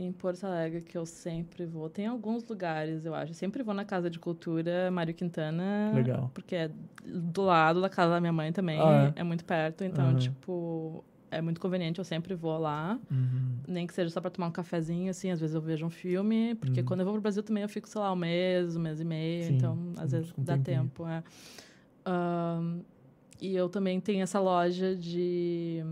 Em Porto Alegre, que eu sempre vou. Tem alguns lugares, eu acho. Eu sempre vou na Casa de Cultura Mário Quintana. Legal. Porque é do lado da casa da minha mãe também. Ah, é? é? muito perto. Então, Uhum. tipo, é muito conveniente. Eu sempre vou lá. Uhum. Nem que seja só pra tomar um cafezinho, assim. Às vezes eu vejo um filme. Porque Uhum. quando eu vou pro Brasil também eu fico, sei lá, um mês, um mês e meio. Sim, então, às um- vezes um dá tempinho. tempo. É. Ahn, e eu também tenho essa loja de,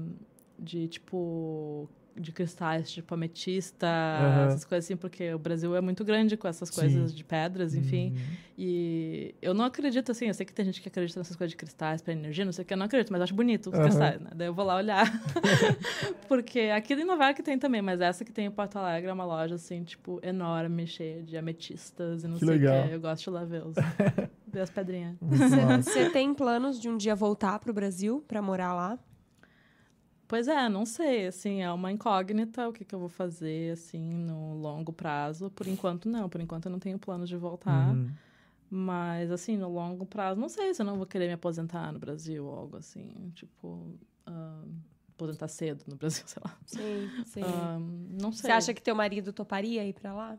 de tipo, de cristais, tipo ametista, Aham. essas coisas assim, porque o Brasil é muito grande com essas Sim. coisas de pedras, enfim. Uhum. E eu não acredito, assim, eu sei que tem gente que acredita nessas coisas de cristais para energia, não sei o que, eu não acredito, mas eu acho bonito os Aham. cristais, né? Daí eu vou lá olhar. Porque aqui em Nova York tem também, mas essa que tem em Porto Alegre é uma loja, assim, tipo, enorme, cheia de ametistas e não Que sei o que. Eu gosto de lá ver, os, ver as pedrinhas. Você tem planos de um dia voltar pro Brasil pra morar lá? Pois é, não sei, assim, é uma incógnita o que, que eu vou fazer, assim, no longo prazo. Por enquanto, não. Por enquanto, eu não tenho planos de voltar. Uhum. Mas, assim, no longo prazo, não sei se eu não vou querer me aposentar no Brasil ou algo assim. Tipo, ah, aposentar cedo no Brasil, sei lá. Sim, sim. Ah, não sei. Você acha que teu marido toparia ir pra lá?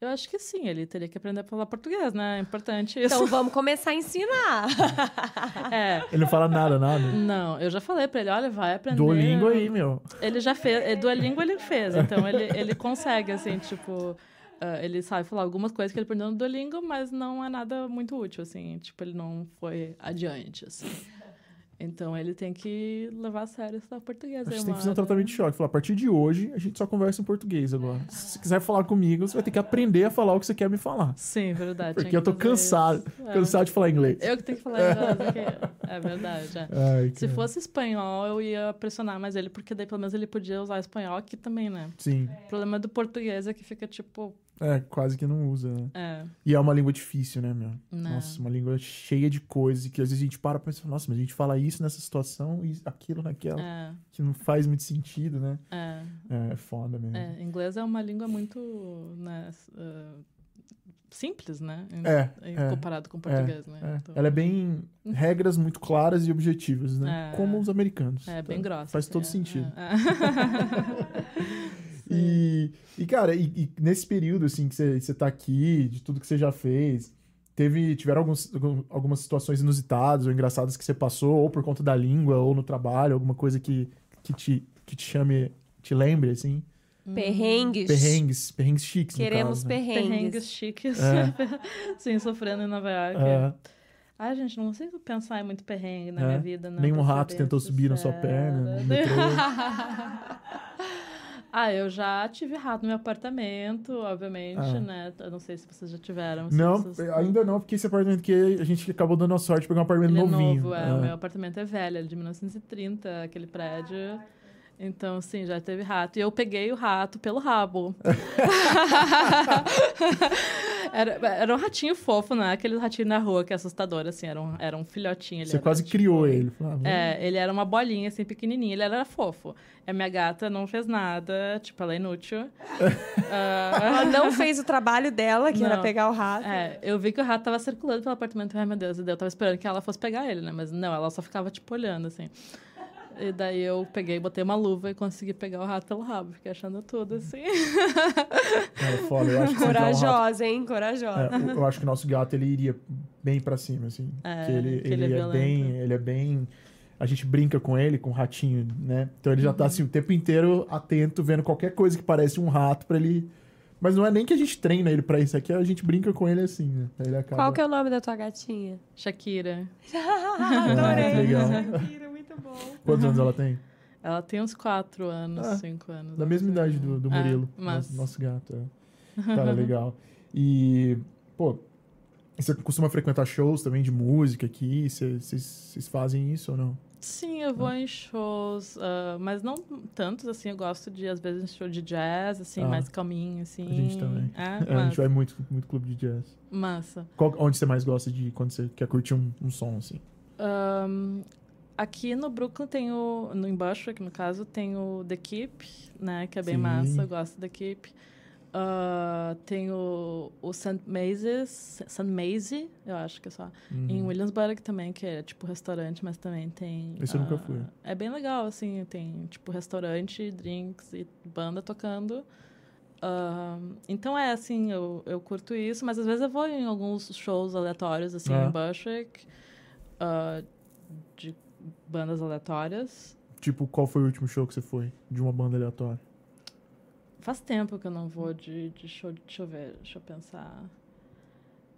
Eu acho que sim, ele teria que aprender a falar português, né? É importante isso. Então vamos começar a ensinar. É. Ele não fala nada, nada. Não, eu já falei pra ele, olha, vai aprender. Duolingo aí, meu. Ele já fez, eh, Duolingo ele fez, então ele, ele consegue, assim, tipo... ah, ele sabe falar algumas coisas que ele aprendeu no Duolingo, mas não é nada muito útil, assim. Tipo, ele não foi adiante, assim. Então, ele tem que levar a sério estudar português. A gente tem que fazer um tratamento de choque. Falar, a partir de hoje, a gente só conversa em português agora. Se você quiser falar comigo, você vai ter que aprender a falar o que você quer me falar. Sim, verdade. Porque que eu tô cansado. isso. É. Cansado de falar inglês. Eu que tenho que falar inglês aqui. É verdade, é. Ai, Se fosse espanhol, eu ia pressionar mais ele, porque daí pelo menos ele podia usar espanhol aqui também, né? Sim. O problema do português é que fica tipo. É, quase que não usa, né? É, E é uma língua difícil, né, meu? né? Nossa, uma língua cheia de coisas que às vezes a gente para pra pensar, nossa, mas a gente fala isso nessa situação e aquilo naquela, É, que não faz muito sentido, né? é, É, é foda mesmo. é. Inglês é uma língua muito, né, uh, simples, né? É, é, comparado com o português, né? É, Então, Ela é bem regras muito claras e objetivas, né? Como os americanos. é bem Então, grossa. Faz assim, todo é, sentido. é. E, e cara, e, e nesse período, assim, que você, tá aqui, de tudo que você já fez, teve, tiveram alguns, algum- algumas situações inusitadas ou engraçadas que você passou, ou por conta da língua, ou no trabalho, alguma coisa que, que, te, que te chame, te lembre, assim? Perrengues. Perrengues, perrengues chiques, no Queremos caso, né? perrengues. Perrengues chiques. É. Sim, sofrendo em Nova York. É, Ai, gente, não consigo pensar em muito perrengue na É. minha vida, não. Nenhum pra ser rato tentou subir na sua sincera. perna, no metrô. ah, eu já tive rato no meu apartamento, obviamente, Ah. né? Eu não sei se vocês já tiveram. Não, vocês- ainda não, porque esse apartamento que a gente acabou dando a sorte de pegar um apartamento Ele é novinho. novo, é. É. O meu apartamento é velho, ele é de 1930, aquele prédio. Então, sim, já teve rato. E eu peguei o rato pelo rabo. era, era um ratinho fofo, né? Aquele ratinho na rua que é assustador, assim. Era um, era um filhotinho. Ele Você era, quase tipo, criou ele. Falei, ah, É, ele era uma bolinha, assim, pequenininho. Ele era fofo. A minha gata não fez nada, tipo, ela é inútil. Ah, Ela não fez o trabalho dela, que era Não. pegar o rato. é, eu vi que o rato tava circulando pelo apartamento. Ai, meu Deus, e eu tava esperando que ela fosse pegar ele, né? Mas não, ela só ficava, tipo, olhando, assim. E daí eu peguei, botei uma luva e consegui pegar o rato pelo rabo. Fiquei achando tudo, assim. Cara, é foda. Eu acho que entrar um rato- Corajosa, hein? Corajosa. É, eu- acho que o nosso gato ele iria bem pra cima, assim. É, que ele, que ele ele é é, bem. Ele é bem. A gente brinca com ele, com o ratinho, né? Então ele já Uhum. tá assim o tempo inteiro atento, vendo qualquer coisa que parece um rato pra ele. Mas não é nem que a gente treina ele pra isso aqui, a gente brinca com ele assim, né? Ele acaba. Qual que é o nome da tua gatinha? Shakira. Adorei. legal. Shakira, muito bom. Quantos anos ela tem? Ela tem uns quatro anos, Ah, cinco anos. Da mesma idade do, do É, Murilo, mas- nosso, gato. É. Cara, legal. E, pô, você costuma frequentar shows também de música aqui? Vocês fazem isso ou não? Sim, eu vou em shows, ah, mas não tantos, assim, eu gosto de, às vezes, em show de jazz, assim, Ah. mais calminho, assim. A gente também. É, É, a gente vai muito, muito clube de jazz. massa. Qual- onde você mais gosta de quando você quer curtir um, um som, assim? Ahn, aqui no Brooklyn tem o. No embaixo, aqui no caso, tem o The Keep, né? Que é bem Sim. massa, eu gosto The Keep. Ah, tem o, o St. Macy's, St. Macy, eu acho que é só. Em Uhum. Williamsburg também, que é tipo restaurante, mas também tem. Esse eu nunca ah, fui. É bem legal, assim, tem tipo restaurante, drinks e banda tocando. Ah, então é assim, eu, eu curto isso, mas às vezes eu vou em alguns shows aleatórios, assim, Ah. em Bushwick, de bandas aleatórias. Tipo, qual foi o último show que você foi de uma banda aleatória? Faz tempo que eu não vou de, de show. Deixa eu ver, deixa eu pensar.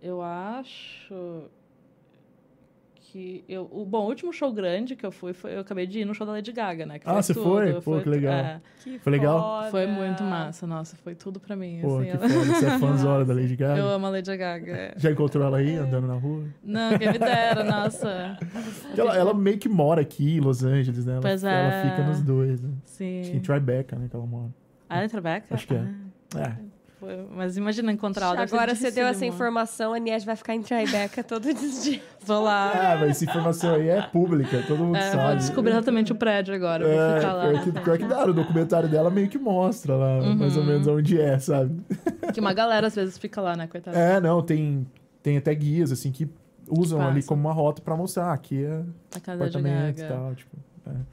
Eu acho que eu, o bom, o último show grande que eu fui foi eu acabei de ir no show da Lady Gaga, né? que Ah, você foi? Pô, foi que legal. é, Que Foi legal? foda. foi muito massa, nossa, foi tudo pra mim. Pô, assim, que ela- foda. Você é fãzona da Lady Gaga? Eu amo a Lady Gaga. é. Já encontrou ela aí, andando na rua? Não, quem me dera, nossa. Ela, ela meio que mora aqui em Los Angeles, né? Ela, Pois ela é. fica nos dois, né? Sim. Acho que em Tribeca, né, que ela mora. Ah, é Tribeca? Acho que é. Ah, É. Mas imagina encontrar ela. Agora você deu essa informação, a Nies vai ficar em Tribeca todos os dias. Vou lá. Ah, mas essa informação aí é pública, todo mundo É, sabe. vou descobrir exatamente o prédio agora. É, ficar lá. pior que, pior que dá, o documentário dela meio que mostra lá, mais Uhum. ou menos onde é, sabe? Que uma galera às vezes fica lá, né, coitada. É, não, tem, tem até guias, assim, que usam Passa. ali como uma rota pra mostrar, ah, aqui é A casa de apartamento e Gaga. tal, tipo...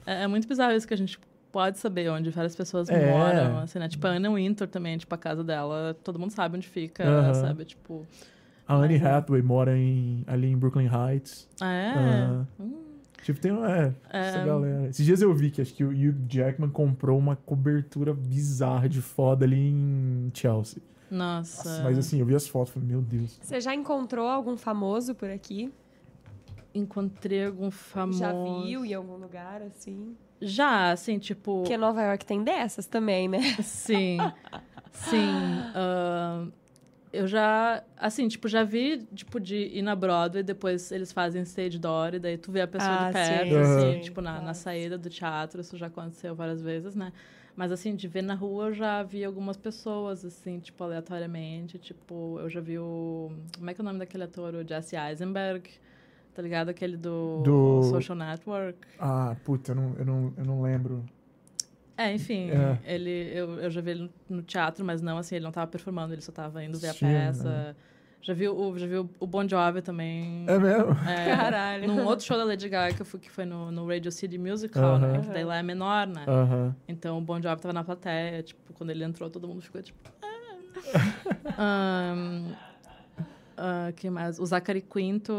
é. É, é muito bizarro isso que a gente pode saber onde várias pessoas É. moram, assim, né? Tipo, a Anna Winter também, tipo, a casa dela, todo mundo sabe onde fica, Aham. sabe? Tipo, A Anne é. Hathaway mora em, ali em Brooklyn Heights. ah, é? Ah. Hum, Tipo, tem é, É. essa galera. Esses dias eu vi que acho que o Hugh Jackman comprou uma cobertura bizarra de foda ali em Chelsea. nossa. Nossa, mas assim, eu vi as fotos e falei, meu Deus. Você já encontrou algum famoso por aqui? Encontrei algum famoso... Já viu em algum lugar, assim? Já, assim, tipo... Porque Nova York tem dessas também, né? Sim, sim. ahn, eu já, assim, tipo, já vi, tipo, de ir na Broadway, depois eles fazem stage door, e daí tu vê a pessoa Ah, de perto, sim, assim, sim. tipo, na, na saída do teatro, isso já aconteceu várias vezes, né? Mas, assim, de ver na rua, eu já vi algumas pessoas, assim, tipo, aleatoriamente, tipo, eu já vi o... Como é que é o nome daquele ator? O Jesse Eisenberg, tá ligado? Aquele do, Do- Social Network. Ah, puta, eu não, eu não, eu não lembro. É, enfim, É. ele eu, eu já vi ele no- teatro, mas não assim, ele não tava performando, ele só tava indo ver a Assistindo, peça. né? Já vi, o, já vi o Bon Jovi também. É mesmo? É, Caralho. Num outro show da Lady Gaga que eu fui, que foi no, no Radio City Musical, né? Aham. Que daí lá é menor, né? Aham. Então o Bon Jovi tava na plateia, tipo, quando ele entrou, todo mundo ficou tipo. Ah. Ahn, ah, que mais? O Zachary Quinto,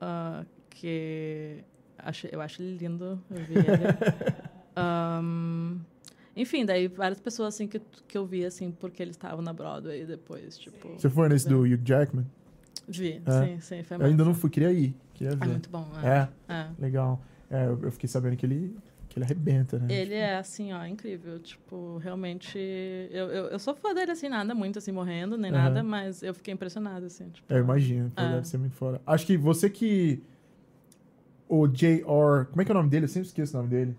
ah, que acho, eu acho ele lindo, eu vi ele. Ahn, enfim, daí várias pessoas assim que, que eu vi assim porque eles estavam na Broadway depois, tipo. Você foi nesse do Hugh Jackman? Vi, É. sim, sim, foi Eu ainda não fui, queria ir. Queria É ver. muito bom, é. É, É. legal. É, eu fiquei sabendo que ele, que ele arrebenta, né? Ele é, assim, ó, incrível. Tipo, realmente... Eu, eu, eu sou fã dele, assim, nada muito, assim, morrendo, nem Aham. nada. Mas eu fiquei impressionada, assim. Tipo, É, eu imagino. É. Deve ser muito fora. Acho que você que... O J.R. Como é que é o nome dele? Eu sempre esqueço o nome dele.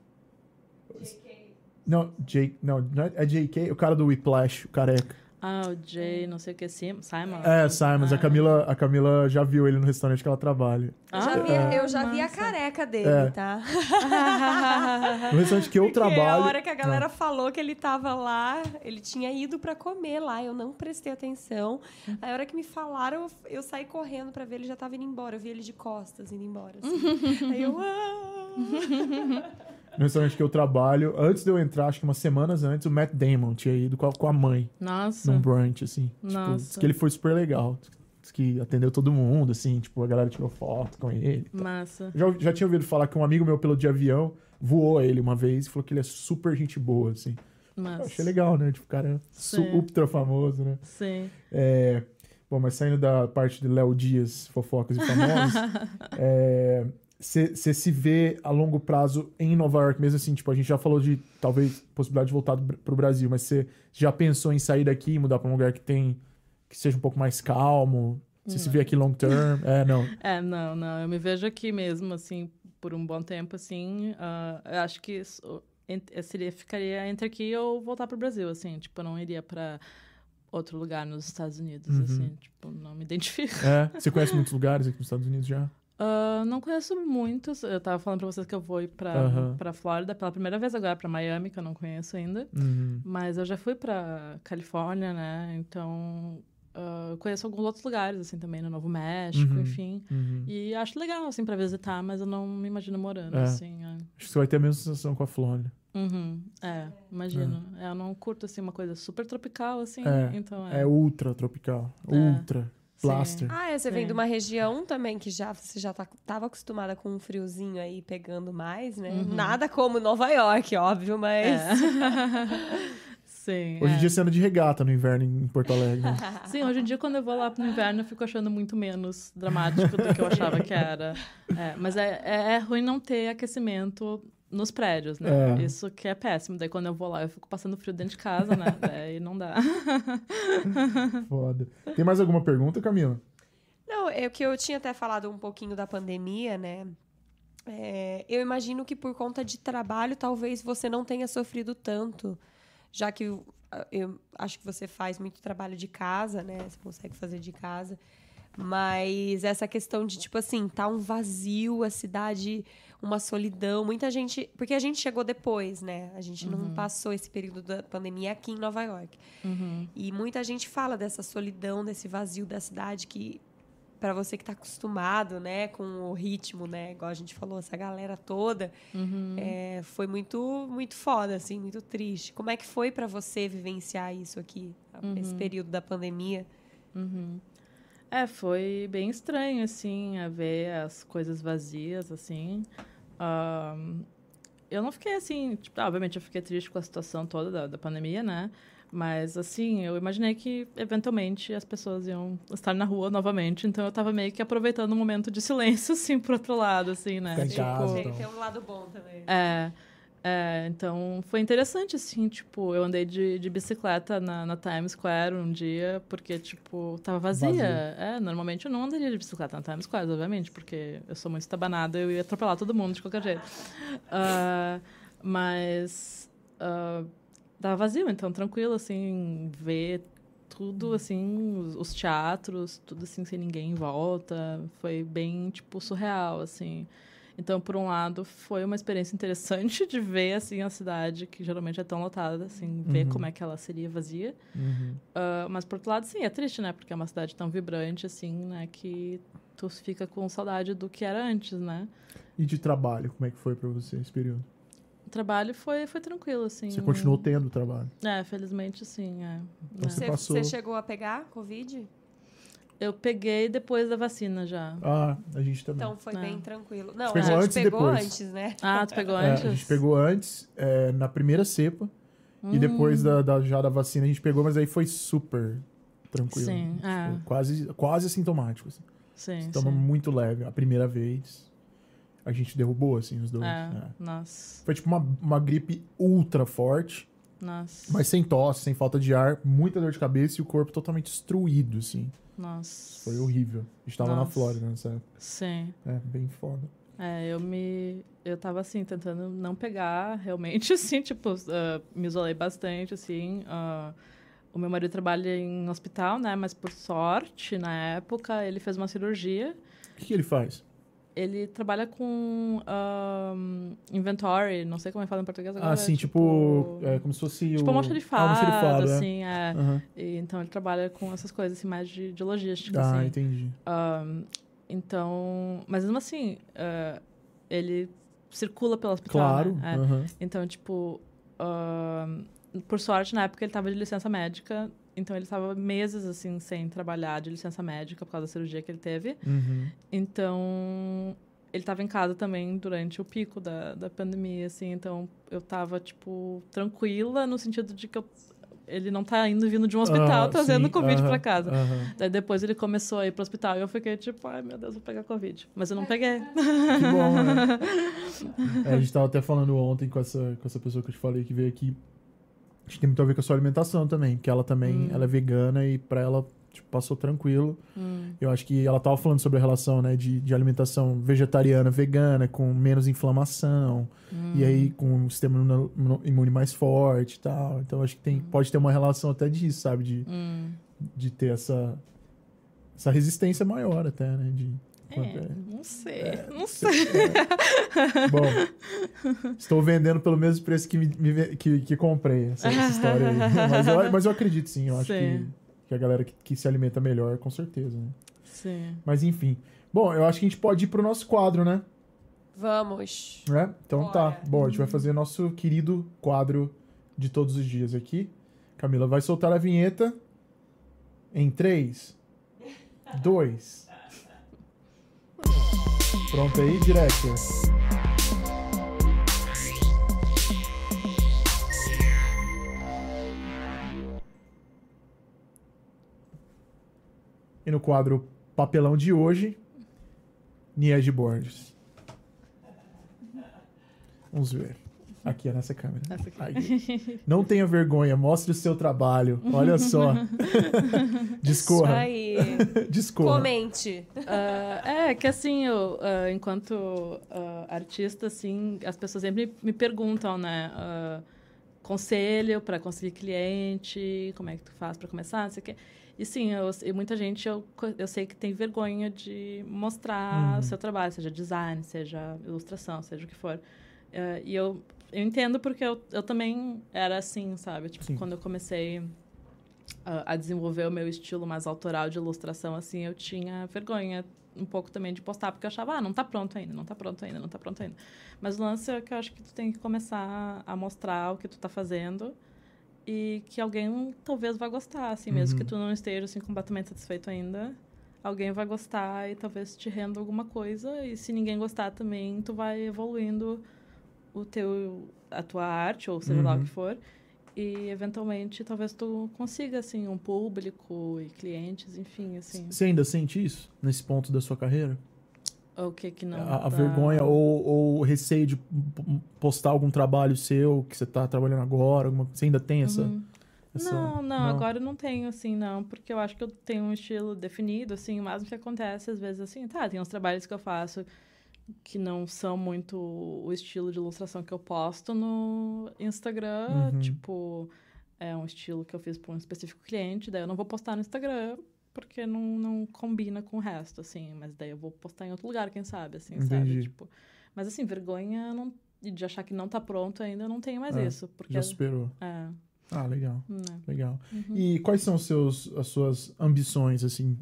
Não, Jake... Não, não é- é J.K. O cara do Whiplash, o careca. Ah, o Jay, não sei o que, Sim- Simon. É, Simons. A Ah. Camila, a Camila já viu ele no restaurante que ela trabalha. Eu já, Ah, vi, eu já vi a careca dele, É. tá? No restaurante que eu Porque trabalho... a hora que a galera falou que ele tava lá, ele tinha ido pra comer lá, eu não prestei atenção. Aí a hora que me falaram, eu, eu saí correndo pra ver ele já tava indo embora. Eu vi ele de costas indo embora. assim. Aí eu. No restaurante que eu trabalho, antes de eu entrar, acho que umas semanas antes, o Matt Damon tinha ido com a, com a mãe Nossa. num brunch, assim. Tipo, Nossa. diz que ele foi super legal. Diz que atendeu todo mundo, assim, tipo, a galera tirou foto com ele. Massa. Já, já tinha ouvido falar que um amigo meu, piloto de avião, voou ele uma vez e falou que ele é super gente boa, assim. Eu Massa. achei legal, né? Tipo, o cara é Sim. ultra famoso, né? Sim. É, Bom, mas saindo da parte de Léo Dias, fofocas e famosos, você se vê a longo prazo em Nova York, mesmo assim, tipo, a gente já falou de talvez possibilidade de voltar Br- pro Brasil, mas você já pensou em sair daqui e mudar pra um lugar que tem que seja um pouco mais calmo? Você se vê aqui long term? É, não. É, não, não. Eu me vejo aqui mesmo, assim, por um bom tempo, assim. ah, eu acho que isso, eu seria, ficaria entre aqui ou voltar pro Brasil, assim. Tipo, eu não iria pra outro lugar nos Estados Unidos, Uhum. assim. Tipo, não me identifico. É, você conhece muitos lugares aqui nos Estados Unidos já? Ah, não conheço muitos. Eu tava falando pra vocês que eu vou ir pra, Aham. pra Flórida pela primeira vez agora, pra Miami, que eu não conheço ainda. Uhum. Mas eu já fui pra Califórnia, né? Então, eu conheço alguns outros lugares, assim, também, no Novo México, Uhum. enfim. Uhum. E acho legal, assim, pra visitar, mas eu não me imagino morando, É. assim. é. Acho que você vai ter a mesma sensação com a Flórida. Uhum, é, imagino. É, eu não curto, assim, uma coisa super tropical, assim. É, então, é. É ultra tropical. É. Ultra. Plaster. Ah, é, você vem Sim. de uma região também que já você já tá, tava acostumada com um friozinho aí pegando mais, né? Uhum. Nada como Nova York, óbvio, mas. É. Sim. Hoje em é. dia você anda de regata no inverno em Porto Alegre. né? Sim, hoje em dia, quando eu vou lá no inverno, eu fico achando muito menos dramático do que eu achava que era. É, mas é, é, é ruim não ter aquecimento nos prédios, né? É. Isso que é péssimo. Daí, quando eu vou lá, eu fico passando frio dentro de casa, né? Daí não dá. Foda. Tem mais alguma pergunta, Camila? Não, é o que eu tinha até falado um pouquinho da pandemia, né? É, eu imagino que por conta de trabalho, talvez você não tenha sofrido tanto, já que eu, eu acho que você faz muito trabalho de casa, né? Você consegue fazer de casa. Mas essa questão de, tipo assim, tá um vazio, a cidade, uma solidão. Muita gente. Porque a gente chegou depois, né? A gente não passou esse período da pandemia aqui em Nova York. Uhum. E muita gente fala dessa solidão, desse vazio da cidade que para você que tá acostumado, né, com o ritmo, né, igual a gente falou, essa galera toda, Uhum. é, foi muito muito foda, assim, muito triste. Como é que foi para você vivenciar isso aqui, esse período da pandemia? Uhum. É, foi bem estranho, assim, a ver as coisas vazias, assim. Ahn, eu não fiquei assim, tipo, ah, obviamente eu fiquei triste com a situação toda da, da pandemia, né? Mas, assim, eu imaginei que, eventualmente, as pessoas iam estar na rua novamente. Então, eu tava meio que aproveitando um momento de silêncio, assim, por outro lado, assim, né? Ficar em casa, Tem, então. tem um lado bom também. É, é, então foi interessante, assim, tipo, eu andei de, de bicicleta na, na Times Square um dia, porque, tipo, tava vazia. Vazio. É, normalmente eu não andaria de bicicleta na Times Square, obviamente, porque eu sou muito estabanada, eu ia atropelar todo mundo de qualquer jeito. Ah, mas ah, tava vazio, então tranquilo, assim, ver tudo, assim, os, os teatros, tudo assim, sem ninguém em volta. Foi bem, tipo, surreal, assim. Então, por um lado, foi uma experiência interessante de ver, assim, a cidade, que geralmente é tão lotada, assim, ver Uhum. como é que ela seria vazia. Uhum. Ah, mas, por outro lado, sim, é triste, né? Porque é uma cidade tão vibrante, assim, né? Que tu fica com saudade do que era antes, né? E de trabalho, como é que foi pra você esse período? O trabalho foi, foi tranquilo, assim. Você continuou tendo trabalho? É, felizmente, sim, é. Então É. Você, passou- você chegou a pegar Covid? Eu peguei depois da vacina já. Ah, a gente também. Então foi É. bem tranquilo. Não, pegou a gente antes e pegou antes, né? Ah, tu pegou É, antes? a gente pegou antes, é, na primeira cepa, e Hum. depois da, da- já da vacina a gente pegou, mas aí foi super tranquilo. Sim, é. Tipo, quase, quase assintomático. Assim. Sim, Sintoma sim. muito leve. A primeira vez, a gente derrubou, assim, os dois. É, é. nossa, Foi tipo uma, uma gripe ultra forte, nossa, mas sem tosse, sem falta de ar, muita dor de cabeça e o corpo totalmente destruído, assim. Nossa. Foi horrível. A gente tava na Nossa. Flórida nessa época. Sim. É, bem foda. É, eu me. Eu tava assim, tentando não pegar, realmente, assim, tipo, ah, me isolei bastante, assim. ah, o meu marido trabalha em hospital, né? Mas por sorte, na época, ele fez uma cirurgia. O que, que ele faz? Ele trabalha com ahm, inventory, não sei como é que fala em português agora. Ah, sim, tipo, é, como se fosse Tipo o... almoxarifado, almoxarifado, é. assim, é. Aham. E, então ele trabalha com essas coisas assim, mais de, de logística, Ah, assim. entendi. Ahn, então, mas mesmo assim, ah, ele circula pelo hospital, Claro. né? Aham. Então, tipo, ahn, por sorte, na época ele estava de licença médica, então ele estava meses, assim, sem trabalhar de licença médica por causa da cirurgia que ele teve. Uhum. Então, ele estava em casa também durante o pico da, da pandemia, assim. Então, eu tava, tipo, tranquila no sentido de que eu, ele não tá indo vindo de um hospital Ah, trazendo sim, Covid aham, pra casa. aham. Daí depois ele começou a ir pro hospital e eu fiquei tipo, ai meu Deus, vou pegar Covid. Mas eu não peguei. Que bom, né? É, a gente tava até falando ontem com essa, com essa pessoa que eu te falei que veio aqui. Acho que tem muito a ver com a sua alimentação também, porque ela também Hum. ela é vegana e pra ela tipo, passou tranquilo. Hum, Eu acho que ela tava falando sobre a relação né, de, de alimentação vegetariana, vegana, com menos inflamação, hum. e aí com um sistema imune mais forte e tal. Então acho que tem, pode ter uma relação até disso, sabe? De, Hum. de ter essa, essa resistência maior até, né? De, É, não sei, É, não sei. Bom, estou vendendo pelo mesmo preço que, me, que, que comprei essa, essa história aí. Mas eu, mas eu acredito sim, eu acho que, que a galera que, que se alimenta melhor, com certeza. Né? Sim. Mas enfim. Bom, eu acho que a gente pode ir pro nosso quadro, né? Vamos. né? Então tá. Bora. Bom, a gente vai fazer nosso querido quadro de todos os dias aqui. Camila vai soltar a vinheta em 3, 2. Pronto aí, director? E no quadro papelão de hoje, Niege Borges. Vamos ver. Aqui é nessa câmera. Essa aqui. Aí. Não tenha vergonha, mostre o seu trabalho. Olha só. Isso Discorra. aí. Discorra. Comente. Ah, é, que assim, eu, ah, enquanto ah, artista, assim, as pessoas sempre me perguntam, né? conselho para conseguir cliente, como é que tu faz para começar, não sei o quê. E sim, eu, e muita gente eu, eu sei que tem vergonha de mostrar Uhum. o seu trabalho, seja design, seja ilustração, seja o que for. Ah, e eu, eu entendo porque eu, eu também era assim, sabe? Tipo, Sim. quando eu comecei a a desenvolver o meu estilo mais autoral de ilustração, assim, eu tinha vergonha um pouco também de postar, porque eu achava, ah, não tá pronto ainda, não tá pronto ainda, não tá pronto ainda. Mas o lance é que eu acho que tu tem que começar a mostrar o que tu tá fazendo e que alguém talvez vá gostar, assim, mesmo Uhum. que tu não esteja, assim, completamente satisfeito ainda, alguém vai gostar e talvez te renda alguma coisa, e se ninguém gostar também, tu vai evoluindo o teu, a tua arte, ou seja lá o Uhum. que for, e eventualmente talvez tu consiga assim um público e clientes, enfim, assim. Você ainda sente isso nesse ponto da sua carreira? O que que não a, a tá- vergonha ou, ou o receio de postar algum trabalho seu que você tá trabalhando agora? Alguma, você ainda tem essa, Uhum. essa- Não, não, agora eu não tenho, assim, não, porque eu acho que eu tenho um estilo definido, assim, o máximo que acontece, às vezes, assim, tá, tem uns trabalhos que eu faço que não são muito o estilo de ilustração que eu posto no Instagram, Uhum. tipo, é um estilo que eu fiz para um específico cliente, daí eu não vou postar no Instagram, porque não, não combina com o resto, assim, mas daí eu vou postar em outro lugar, quem sabe, assim, Entendi. sabe, tipo... Mas assim, vergonha não, de achar que não tá pronto ainda, eu não tenho mais É, isso. Porque Já superou. é, Ah, legal. né. Legal. E quais são seus, as suas ambições, assim,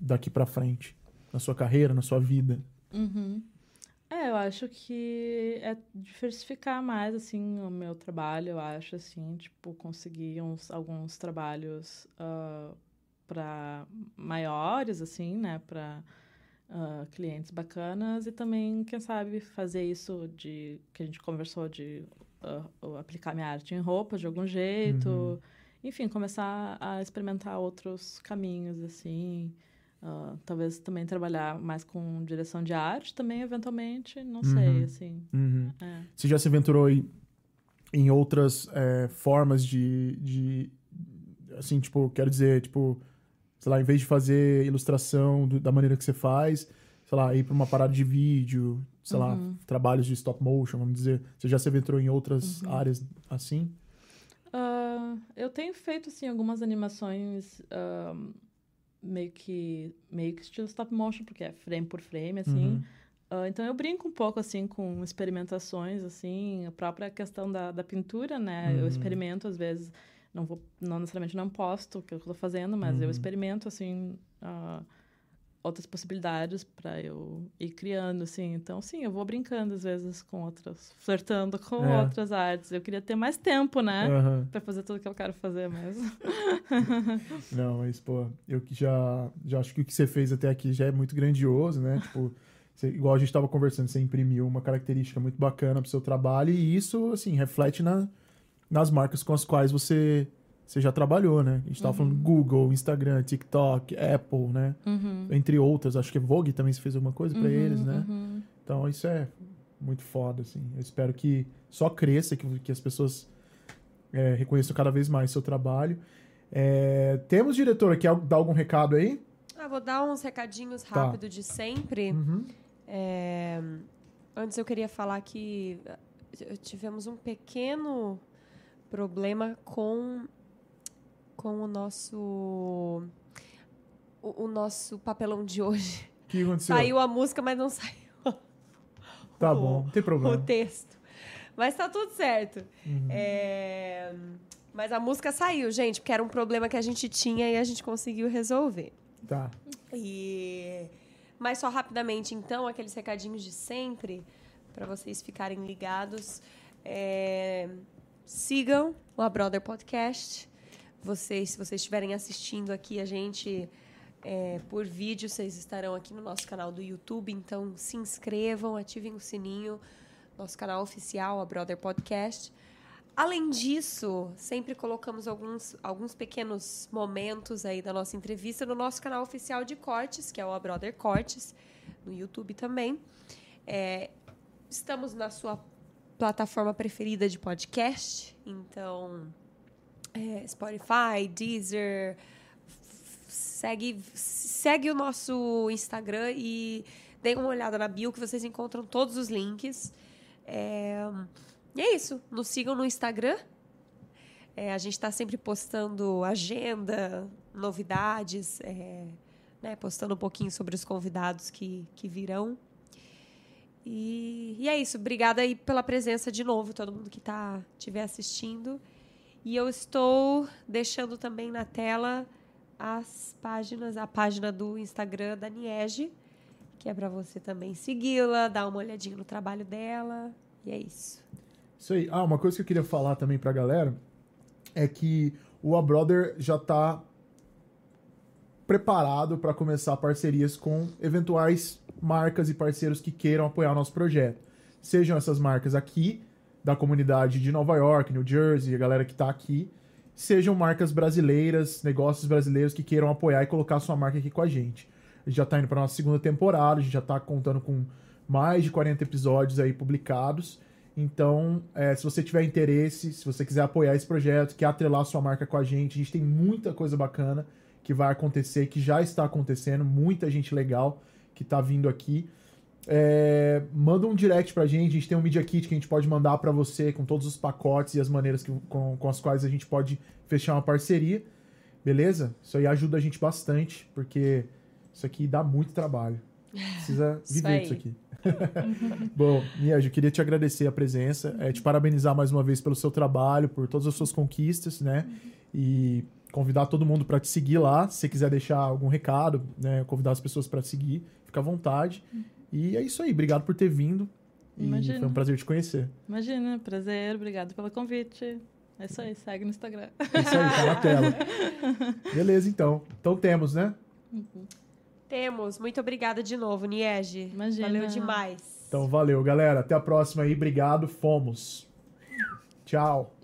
daqui pra frente? Na sua carreira, na sua vida? Uhum. É, eu acho que é diversificar mais, assim, o meu trabalho, eu acho, assim, tipo, conseguir uns, alguns trabalhos para maiores, assim, né, para clientes bacanas e também, quem sabe, fazer isso de, que a gente conversou, de ah, aplicar minha arte em roupa de algum jeito, Uhum. enfim, começar a experimentar outros caminhos, assim, ah, talvez também trabalhar mais com direção de arte também, eventualmente, não sei, Uhum. assim. Uhum. É. Você já se aventurou em, em outras é, formas de, de. Assim, tipo, quero dizer, tipo, sei lá, em vez de fazer ilustração do- da maneira que você faz, sei lá, ir pra uma parada de vídeo, sei lá, Uhum. trabalhos de stop motion, vamos dizer. Você já se aventurou em outras Uhum. áreas assim? Ah, eu tenho feito, assim, algumas animações ah, meio que meio que estilo stop motion, porque é frame por frame, assim. Uhum. Ah, então eu brinco um pouco assim com experimentações, assim, a própria questão da, da pintura, né? Uhum. Eu experimento às vezes, não vou, não necessariamente não posto o que eu estou fazendo, mas Uhum. eu experimento assim ah, outras possibilidades para eu ir criando, assim. Então, sim, eu vou brincando às vezes com outras, flertando com É. outras artes. Eu queria ter mais tempo, né? Aham. Pra fazer tudo que eu quero fazer mesmo. Não, mas, pô, eu que já, já acho que o que você fez até aqui já é muito grandioso, né? Tipo, você- igual a gente tava conversando, você imprimiu uma característica muito bacana pro seu trabalho e isso, assim, reflete na, nas marcas com as quais você, você já trabalhou, né? A gente tava falando Google, Instagram, TikTok, Apple, né? Uhum. Entre outras, acho que Vogue também você fez alguma coisa pra Uhum, eles, né? uhum. Então isso é muito foda, assim. Eu espero que só cresça, que, que as pessoas é, reconheçam cada vez mais seu trabalho. É, temos, diretora, quer dar algum recado aí? Ah, vou dar uns recadinhos Tá. rápido de sempre. Uhum. É, Antes eu queria falar que eh, tivemos um pequeno problema com, com o nosso o, o nosso papelão de hoje. O que aconteceu? Saiu a música, mas não saiu Tá o- bom, não tem o problema. texto. Mas tá tudo certo. Uhum. É, Mas a música saiu, gente, porque era um problema que a gente tinha e a gente conseguiu resolver. Tá. E... Mas só rapidamente, então, aqueles recadinhos de sempre, para vocês ficarem ligados. É, Sigam o A Brother Podcast. Vocês, se vocês estiverem assistindo aqui a gente é, por vídeo, vocês estarão aqui no nosso canal do YouTube. Então, se inscrevam, ativem o sininho. Nosso canal oficial, A Brother Podcast. Além disso, sempre colocamos alguns, alguns pequenos momentos aí da nossa entrevista no nosso canal oficial de cortes, que é o A Brother Cortes, no YouTube também. É, estamos na sua plataforma preferida de podcast, então é, Spotify, Deezer, segue, segue o nosso Instagram e dê uma olhada na bio que vocês encontram todos os links. É, e é isso. Nos sigam no Instagram. É, a gente está sempre postando agenda, novidades, é, né, postando um pouquinho sobre os convidados que, que virão. E, e é isso. Obrigada aí pela presença de novo, todo mundo que tá estiver assistindo. E eu estou deixando também na tela as páginas, a página do Instagram da Niege, que é para você também segui-la, dar uma olhadinha no trabalho dela. E é isso. Isso aí. Ah, uma coisa que eu queria falar também pra galera é que o A Brother já tá preparado para começar parcerias com eventuais marcas e parceiros que queiram apoiar o nosso projeto. Sejam essas marcas aqui, da comunidade de Nova York, New Jersey, a galera que tá aqui, sejam marcas brasileiras, negócios brasileiros que queiram apoiar e colocar sua marca aqui com a gente. A gente já tá indo para nossa segunda temporada, a gente já tá contando com mais de 40 episódios aí publicados. Então, é, se você tiver interesse, se você quiser apoiar esse projeto, quer atrelar sua marca com a gente, a gente tem muita coisa bacana que vai acontecer, que já está acontecendo, muita gente legal que tá vindo aqui. É, manda um direct pra gente, a gente tem um Media Kit que a gente pode mandar para você com todos os pacotes e as maneiras que, com, com as quais a gente pode fechar uma parceria, beleza? Isso aí ajuda a gente bastante, porque isso aqui dá muito trabalho. Precisa Isso viver aí. disso aqui. Bom, Niege, eu queria te agradecer a presença, é, te parabenizar mais uma vez pelo seu trabalho, por todas as suas conquistas, né? E convidar todo mundo para te seguir lá. Se você quiser deixar algum recado, né? Convidar as pessoas para te seguir, fica à vontade. E é isso aí. Obrigado por ter vindo. E Imagina. foi um prazer te conhecer. Imagina, prazer, obrigado pelo convite. É isso aí, segue no Instagram. É isso aí, tá na tela. Beleza, então. Então temos, né? Temos. Muito obrigada de novo, Niege. Imagina. Valeu demais. Então valeu, galera. Até a próxima aí. Obrigado. Fomos. Tchau.